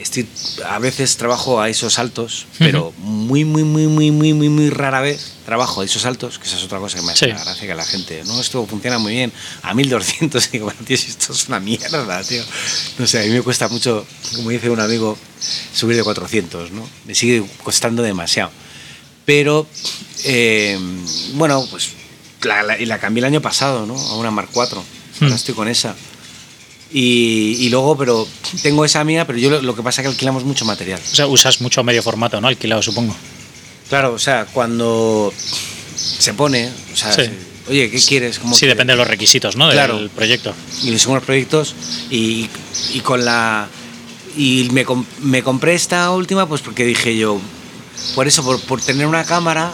Speaker 2: estoy- a veces trabajo a esos altos, pero muy, muy, muy, muy, muy, muy, muy rara vez trabajo a esos altos, que esa es otra cosa que me hace
Speaker 1: Sí.
Speaker 2: la gracia que la gente, no, esto funciona muy bien, a 1200, digo, <laughs> tío, si esto es una mierda, tío. No sé, a mí me cuesta mucho, como dice un amigo, subir de 400, ¿no? Me sigue costando demasiado. Pero, eh, bueno, pues la, la- y la cambié el año pasado, ¿no? A una Mark 4. Ahora
Speaker 1: Hmm.
Speaker 2: estoy con esa. Y, y luego, pero tengo esa mía, pero yo lo, lo que pasa es que alquilamos mucho material.
Speaker 1: O sea, usas mucho medio formato, ¿no? Alquilado, supongo.
Speaker 2: Claro, o sea, cuando se pone, o sea,
Speaker 1: Sí.
Speaker 2: se- oye, ¿qué quieres? ¿Cómo
Speaker 1: Sí,
Speaker 2: quieres?
Speaker 1: depende de los requisitos, ¿no? Del
Speaker 2: Claro.
Speaker 1: proyecto.
Speaker 2: y le sumo los proyectos y, y con la y me, com- me compré esta última pues porque dije yo por eso por, por tener una cámara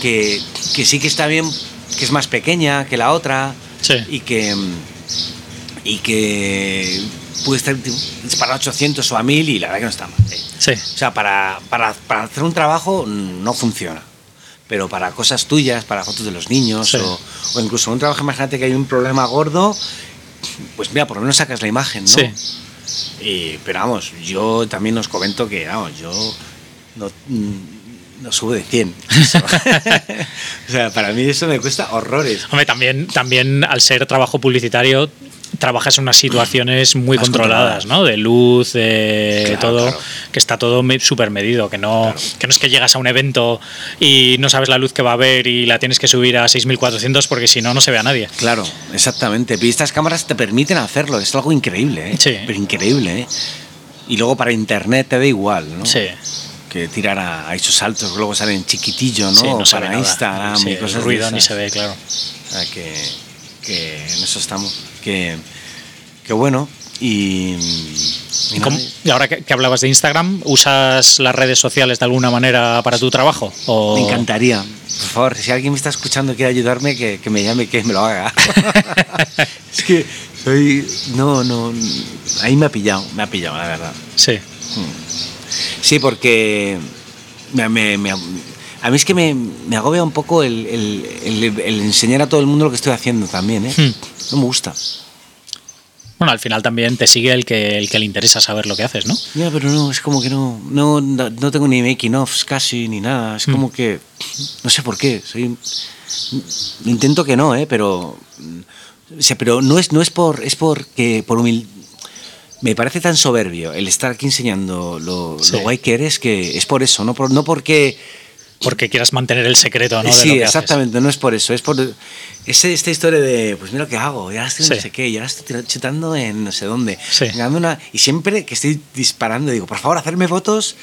Speaker 2: que, que sí que está bien que es más pequeña que la otra
Speaker 1: Sí.
Speaker 2: y que y que puede estar disparar a 800 o a 1000 y la verdad que no está mal ¿eh?
Speaker 1: Sí.
Speaker 2: o sea para, para, para hacer un trabajo no funciona pero para cosas tuyas, para fotos de los niños
Speaker 1: Sí.
Speaker 2: o, o incluso un trabajo, imagínate que hay un problema gordo, pues mira, por lo menos sacas la imagen, ¿no?
Speaker 1: Sí.
Speaker 2: Y- pero vamos, yo también os comento que, vamos, yo no, no subo de 100. <laughs> o sea, para mí eso me cuesta horrores.
Speaker 1: Hombre, también, también al ser trabajo publicitario, trabajas en unas situaciones muy controladas,
Speaker 2: controladas.
Speaker 1: ¿no? De luz, de
Speaker 2: Claro,
Speaker 1: todo,
Speaker 2: claro.
Speaker 1: que está todo súper medido, que no,
Speaker 2: Claro.
Speaker 1: que no es que llegas a un evento y no sabes la luz que va a haber y la tienes que subir a 6400 porque si no, no se ve a nadie.
Speaker 2: Claro, exactamente. Y estas cámaras te permiten hacerlo, es algo increíble, ¿eh?
Speaker 1: Sí.
Speaker 2: Pero increíble, ¿eh? Y luego para internet te da igual, ¿no?
Speaker 1: Sí.
Speaker 2: Que tirar a, a esos saltos, luego salen chiquitillo, ¿no?
Speaker 1: Sí, no
Speaker 2: Para
Speaker 1: nada.
Speaker 2: Instagram
Speaker 1: Sí,
Speaker 2: y cosas de
Speaker 1: ruido ni se ve, claro.
Speaker 2: O sea, que, que en eso estamos. Que, que bueno. Y, y
Speaker 1: ¿Y, ahora que, hablabas de Instagram, ¿usas las redes sociales de alguna manera para tu trabajo? O...
Speaker 2: me encantaría. Por favor, si alguien me está escuchando y quiere ayudarme, que, que me llame, que me lo haga. <laughs> es que soy. No, no. Ahí me ha pillado, me ha pillado, la verdad.
Speaker 1: Sí.
Speaker 2: Sí, porque me- me- me- a mí es que me, agobia un poco el, el- el- el enseñar a todo el mundo lo que estoy haciendo también, ¿eh?
Speaker 1: Hmm.
Speaker 2: No me gusta.
Speaker 1: Bueno, al final también te sigue el que, el que le interesa saber lo que haces, ¿no?
Speaker 2: Ya, pero no, es como que no, no, no tengo ni making offs casi ni nada. Es como que, no sé por qué, soy, intento que no, ¿eh? Pero, o sea, pero no es, no es por, es porque, por humil, me parece tan soberbio el estar aquí enseñando lo,
Speaker 1: Sí.
Speaker 2: lo guay que eres que es por eso, no, por, no porque
Speaker 1: Porque quieras mantener el secreto, ¿no? De
Speaker 2: sí,
Speaker 1: lo que haces.
Speaker 2: exactamente, no es por eso, es por es esta historia de, pues mira lo que hago, ya estoy
Speaker 1: Sí.
Speaker 2: no sé qué, ya estoy chutando en no sé dónde.
Speaker 1: Sí.
Speaker 2: Una- y siempre que estoy disparando digo, por favor, hacerme fotos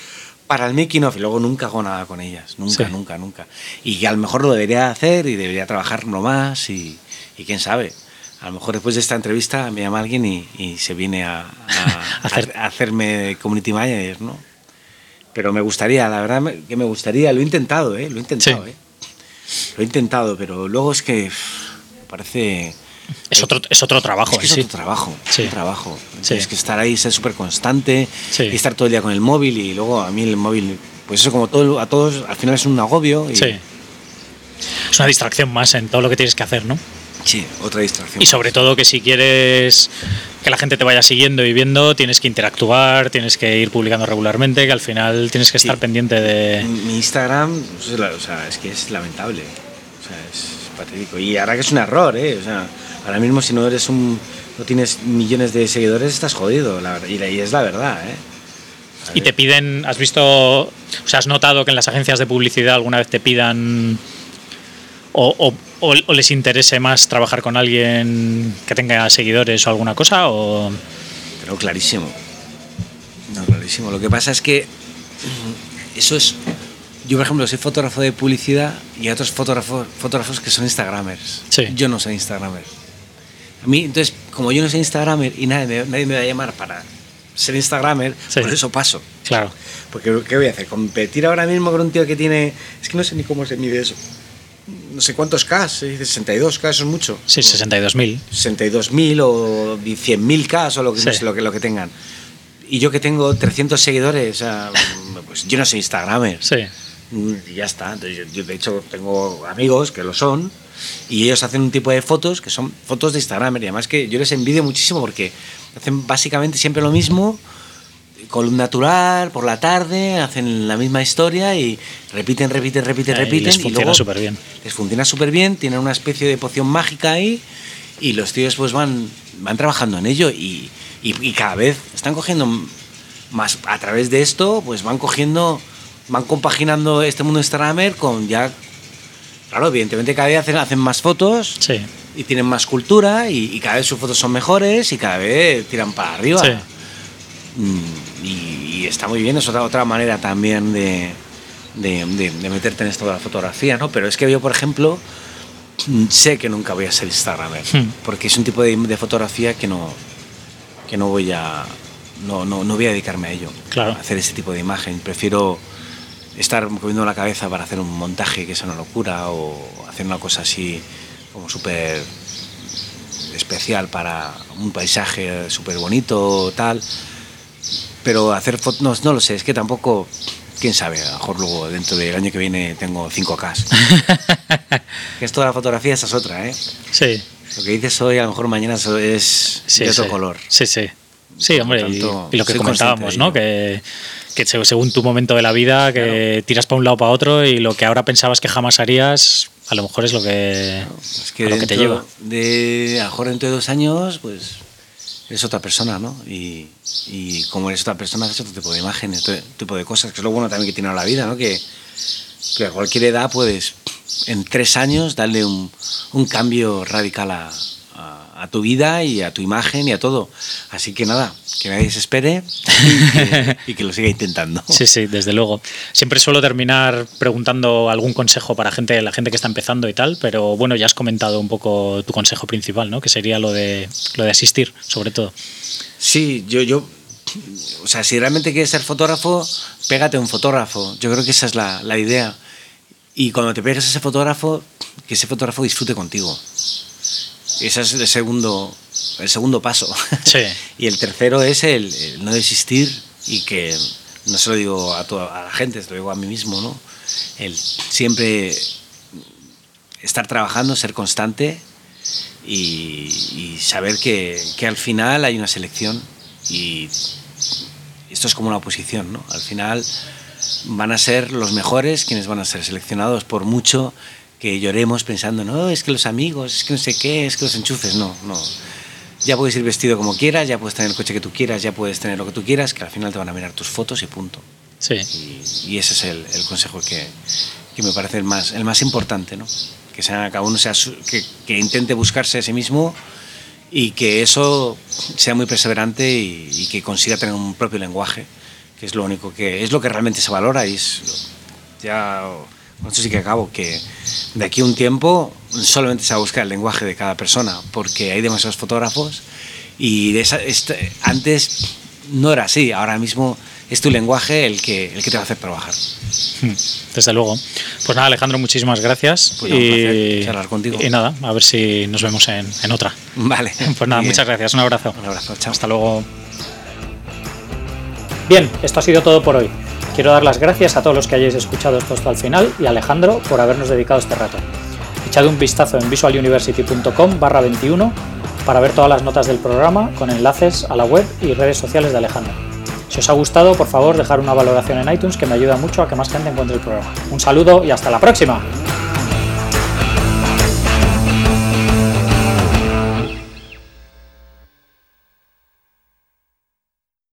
Speaker 2: para el making of y luego nunca hago nada con ellas, nunca, nunca, nunca. Y a lo mejor lo debería hacer y debería trabajarlo más y, y quién sabe. A lo mejor después de esta entrevista me llama alguien y, y se viene a, a- <laughs>
Speaker 1: Hacer-
Speaker 2: a- a hacerme community manager, ¿no? Pero me gustaría, la verdad que me gustaría, lo he intentado, ¿eh? Lo he intentado,
Speaker 1: Sí.
Speaker 2: ¿eh? Lo he intentado, pero luego es que me parece...
Speaker 1: Es otro, es otro trabajo
Speaker 2: Es que es
Speaker 1: sí.
Speaker 2: otro trabajo, es
Speaker 1: Sí.
Speaker 2: un trabajo. Tienes que estar ahí, ser súper constante, y estar todo el día con el móvil y luego a mí el móvil, pues eso como todo, a todos al final es un agobio. Y,
Speaker 1: Sí. Es una distracción más en todo lo que tienes que hacer, ¿no?
Speaker 2: Sí, otra distracción.
Speaker 1: Y sobre todo que si quieres que la gente te vaya siguiendo y viendo, tienes que interactuar, tienes que ir publicando regularmente, que al final tienes que
Speaker 2: Sí.
Speaker 1: estar pendiente de...
Speaker 2: Mi Instagram, pues, o sea, es que es lamentable. O sea, es patético. Y ahora que es un error, ¿eh? O sea, ahora mismo si no eres un... No tienes millones de seguidores, estás jodido, la verdad. Y, y es la verdad, ¿eh?
Speaker 1: Y te piden, ¿has visto, o sea, has notado que en las agencias de publicidad alguna vez te pidan o, o- o- o les interese más trabajar con alguien que tenga seguidores o alguna cosa? O...
Speaker 2: Pero clarísimo. No, clarísimo. Lo que pasa es que mm, eso es. Yo, por ejemplo, soy fotógrafo de publicidad y hay otros fotógrafos, fotógrafos que son Instagramers.
Speaker 1: Sí.
Speaker 2: Yo no soy Instagramer. A mí, entonces, como yo no soy Instagramer y nadie me, nadie me va a llamar para ser Instagramer,
Speaker 1: Sí.
Speaker 2: por eso paso.
Speaker 1: Claro,
Speaker 2: Porque, ¿qué voy a hacer? ¿Competir ahora mismo con un tío que tiene.? Es que no sé ni cómo se mide eso. No sé cuántos K, 62K, eso es mucho.
Speaker 1: Sí, 62.000.
Speaker 2: 62.000 o 100.000 K o lo que,
Speaker 1: Sí.
Speaker 2: no sé, lo, que, lo que tengan. Y yo que tengo 300 seguidores, pues yo no soy Instagramer.
Speaker 1: Sí.
Speaker 2: Mm, y ya está. Entonces, yo, de hecho, tengo amigos que lo son y ellos hacen un tipo de fotos que son fotos de Instagram. Y además que yo les envidio muchísimo porque hacen básicamente siempre lo mismo, luz natural, por la tarde, hacen la misma historia y repiten, repiten, repiten,
Speaker 1: Eh, y
Speaker 2: repiten.
Speaker 1: les funciona súper bien.
Speaker 2: Les funciona súper bien, tienen una especie de poción mágica ahí y los tíos pues van, van trabajando en ello y, y- y cada vez están cogiendo más a través de esto, pues van cogiendo, van compaginando este mundo Instagramer con ya, claro, evidentemente cada día hacen, hacen más fotos
Speaker 1: Sí.
Speaker 2: y tienen más cultura y, y cada vez sus fotos son mejores y cada vez tiran para arriba.
Speaker 1: Sí.
Speaker 2: Mm, y, y está muy bien, es otra, otra manera también de, de, de- de meterte en esto de la fotografía, ¿no? Pero es que yo, por ejemplo, sé que nunca voy a ser Instagramer,
Speaker 1: Hmm.
Speaker 2: porque es un tipo de, de fotografía que no, que no voy a... No, no, no voy a dedicarme a ello,
Speaker 1: Claro.
Speaker 2: a hacer ese tipo de imagen. Prefiero estar moviendo la cabeza para hacer un montaje que es una locura o hacer una cosa así como súper especial para un paisaje súper bonito, tal. Pero hacer fotos, no, no lo sé, es que tampoco, quién sabe, a lo mejor luego dentro del año que viene tengo 5K. <laughs> que esto de la fotografía esa es otra, ¿eh?
Speaker 1: Sí.
Speaker 2: Lo que dices hoy a lo mejor mañana es
Speaker 1: Sí,
Speaker 2: de otro
Speaker 1: sí.
Speaker 2: color.
Speaker 1: Sí, sí. Sí, hombre, y-
Speaker 2: tanto,
Speaker 1: y, lo que comentábamos, ¿no? Que, que se- según tu momento de la vida, que tiras para un lado para otro y lo que ahora pensabas que jamás harías, a lo mejor es lo que,
Speaker 2: Es que
Speaker 1: lo que te lleva.
Speaker 2: De, a lo mejor dentro de dos años, pues eres otra persona, ¿no? Y, y como eres otra persona, haces otro tipo de imágenes, otro tipo de cosas, que es lo bueno también que tiene la vida, ¿no? Que, a cualquier edad puedes, en tres años, darle un, un cambio radical a, a- tu vida y a tu imagen y a todo. Así que nada, que nadie se espere y que, y que lo siga intentando.
Speaker 1: Sí, sí, desde luego. Siempre suelo terminar preguntando algún consejo para gente, la gente que está empezando y tal, pero bueno, ya has comentado un poco tu consejo principal, ¿no? Que sería lo de lo de asistir, sobre todo.
Speaker 2: Sí, yo, yo, o sea, si realmente quieres ser fotógrafo, pégate a un fotógrafo. Yo creo que esa es la, la idea. Y cuando te pegues a ese fotógrafo, que ese fotógrafo disfrute contigo. Ese es el segundo, el segundo paso. <laughs>
Speaker 1: Sí.
Speaker 2: y el tercero es el, el no desistir y que, no se lo digo a, toda, a la gente, se lo digo a mí mismo, ¿no? El siempre estar trabajando, ser constante y, y saber que, que al final hay una selección y esto es como una oposición, ¿no? Al final van a ser los mejores quienes van a ser seleccionados por mucho que lloremos pensando, no, es que los amigos, es que no sé qué, es que los enchufes, no, no. Ya puedes ir vestido como quieras, ya puedes tener el coche que tú quieras, ya puedes tener lo que tú quieras, que al final te van a mirar tus fotos y punto.
Speaker 1: Sí.
Speaker 2: Y, y ese es el, el consejo que, que me parece el más, el más importante, ¿no? Que sea, cada uno sea que, que intente buscarse a sí mismo y que eso sea muy perseverante y, y que consiga tener un propio lenguaje, que es lo único que es lo que realmente se valora y es ya con esto sí que acabo que de aquí a un tiempo solamente se va a buscar el lenguaje de cada persona porque hay demasiados fotógrafos y de esa- este- antes no era así ahora mismo es tu lenguaje el que el que te va a hacer trabajar
Speaker 1: Desde luego. Pues nada, Alejandro, muchísimas gracias.
Speaker 2: Pues placer charlar contigo.
Speaker 1: y nada, a ver si nos vemos en, en otra.
Speaker 2: vale <laughs>
Speaker 1: Pues nada,
Speaker 2: Bien.
Speaker 1: muchas gracias. Un abrazo.
Speaker 2: un abrazo chao
Speaker 1: Hasta luego. Bien, esto ha sido todo por hoy. Quiero dar las gracias a todos los que hayáis escuchado esto hasta el final y a Alejandro por habernos dedicado este rato. Echad un vistazo en visualuniversity.com barra 21 para ver todas las notas del programa con enlaces a la web y redes sociales de Alejandro. Si os ha gustado, por favor, dejar una valoración en iTunes que me ayuda mucho a que más gente encuentre el programa. Un saludo y hasta la próxima.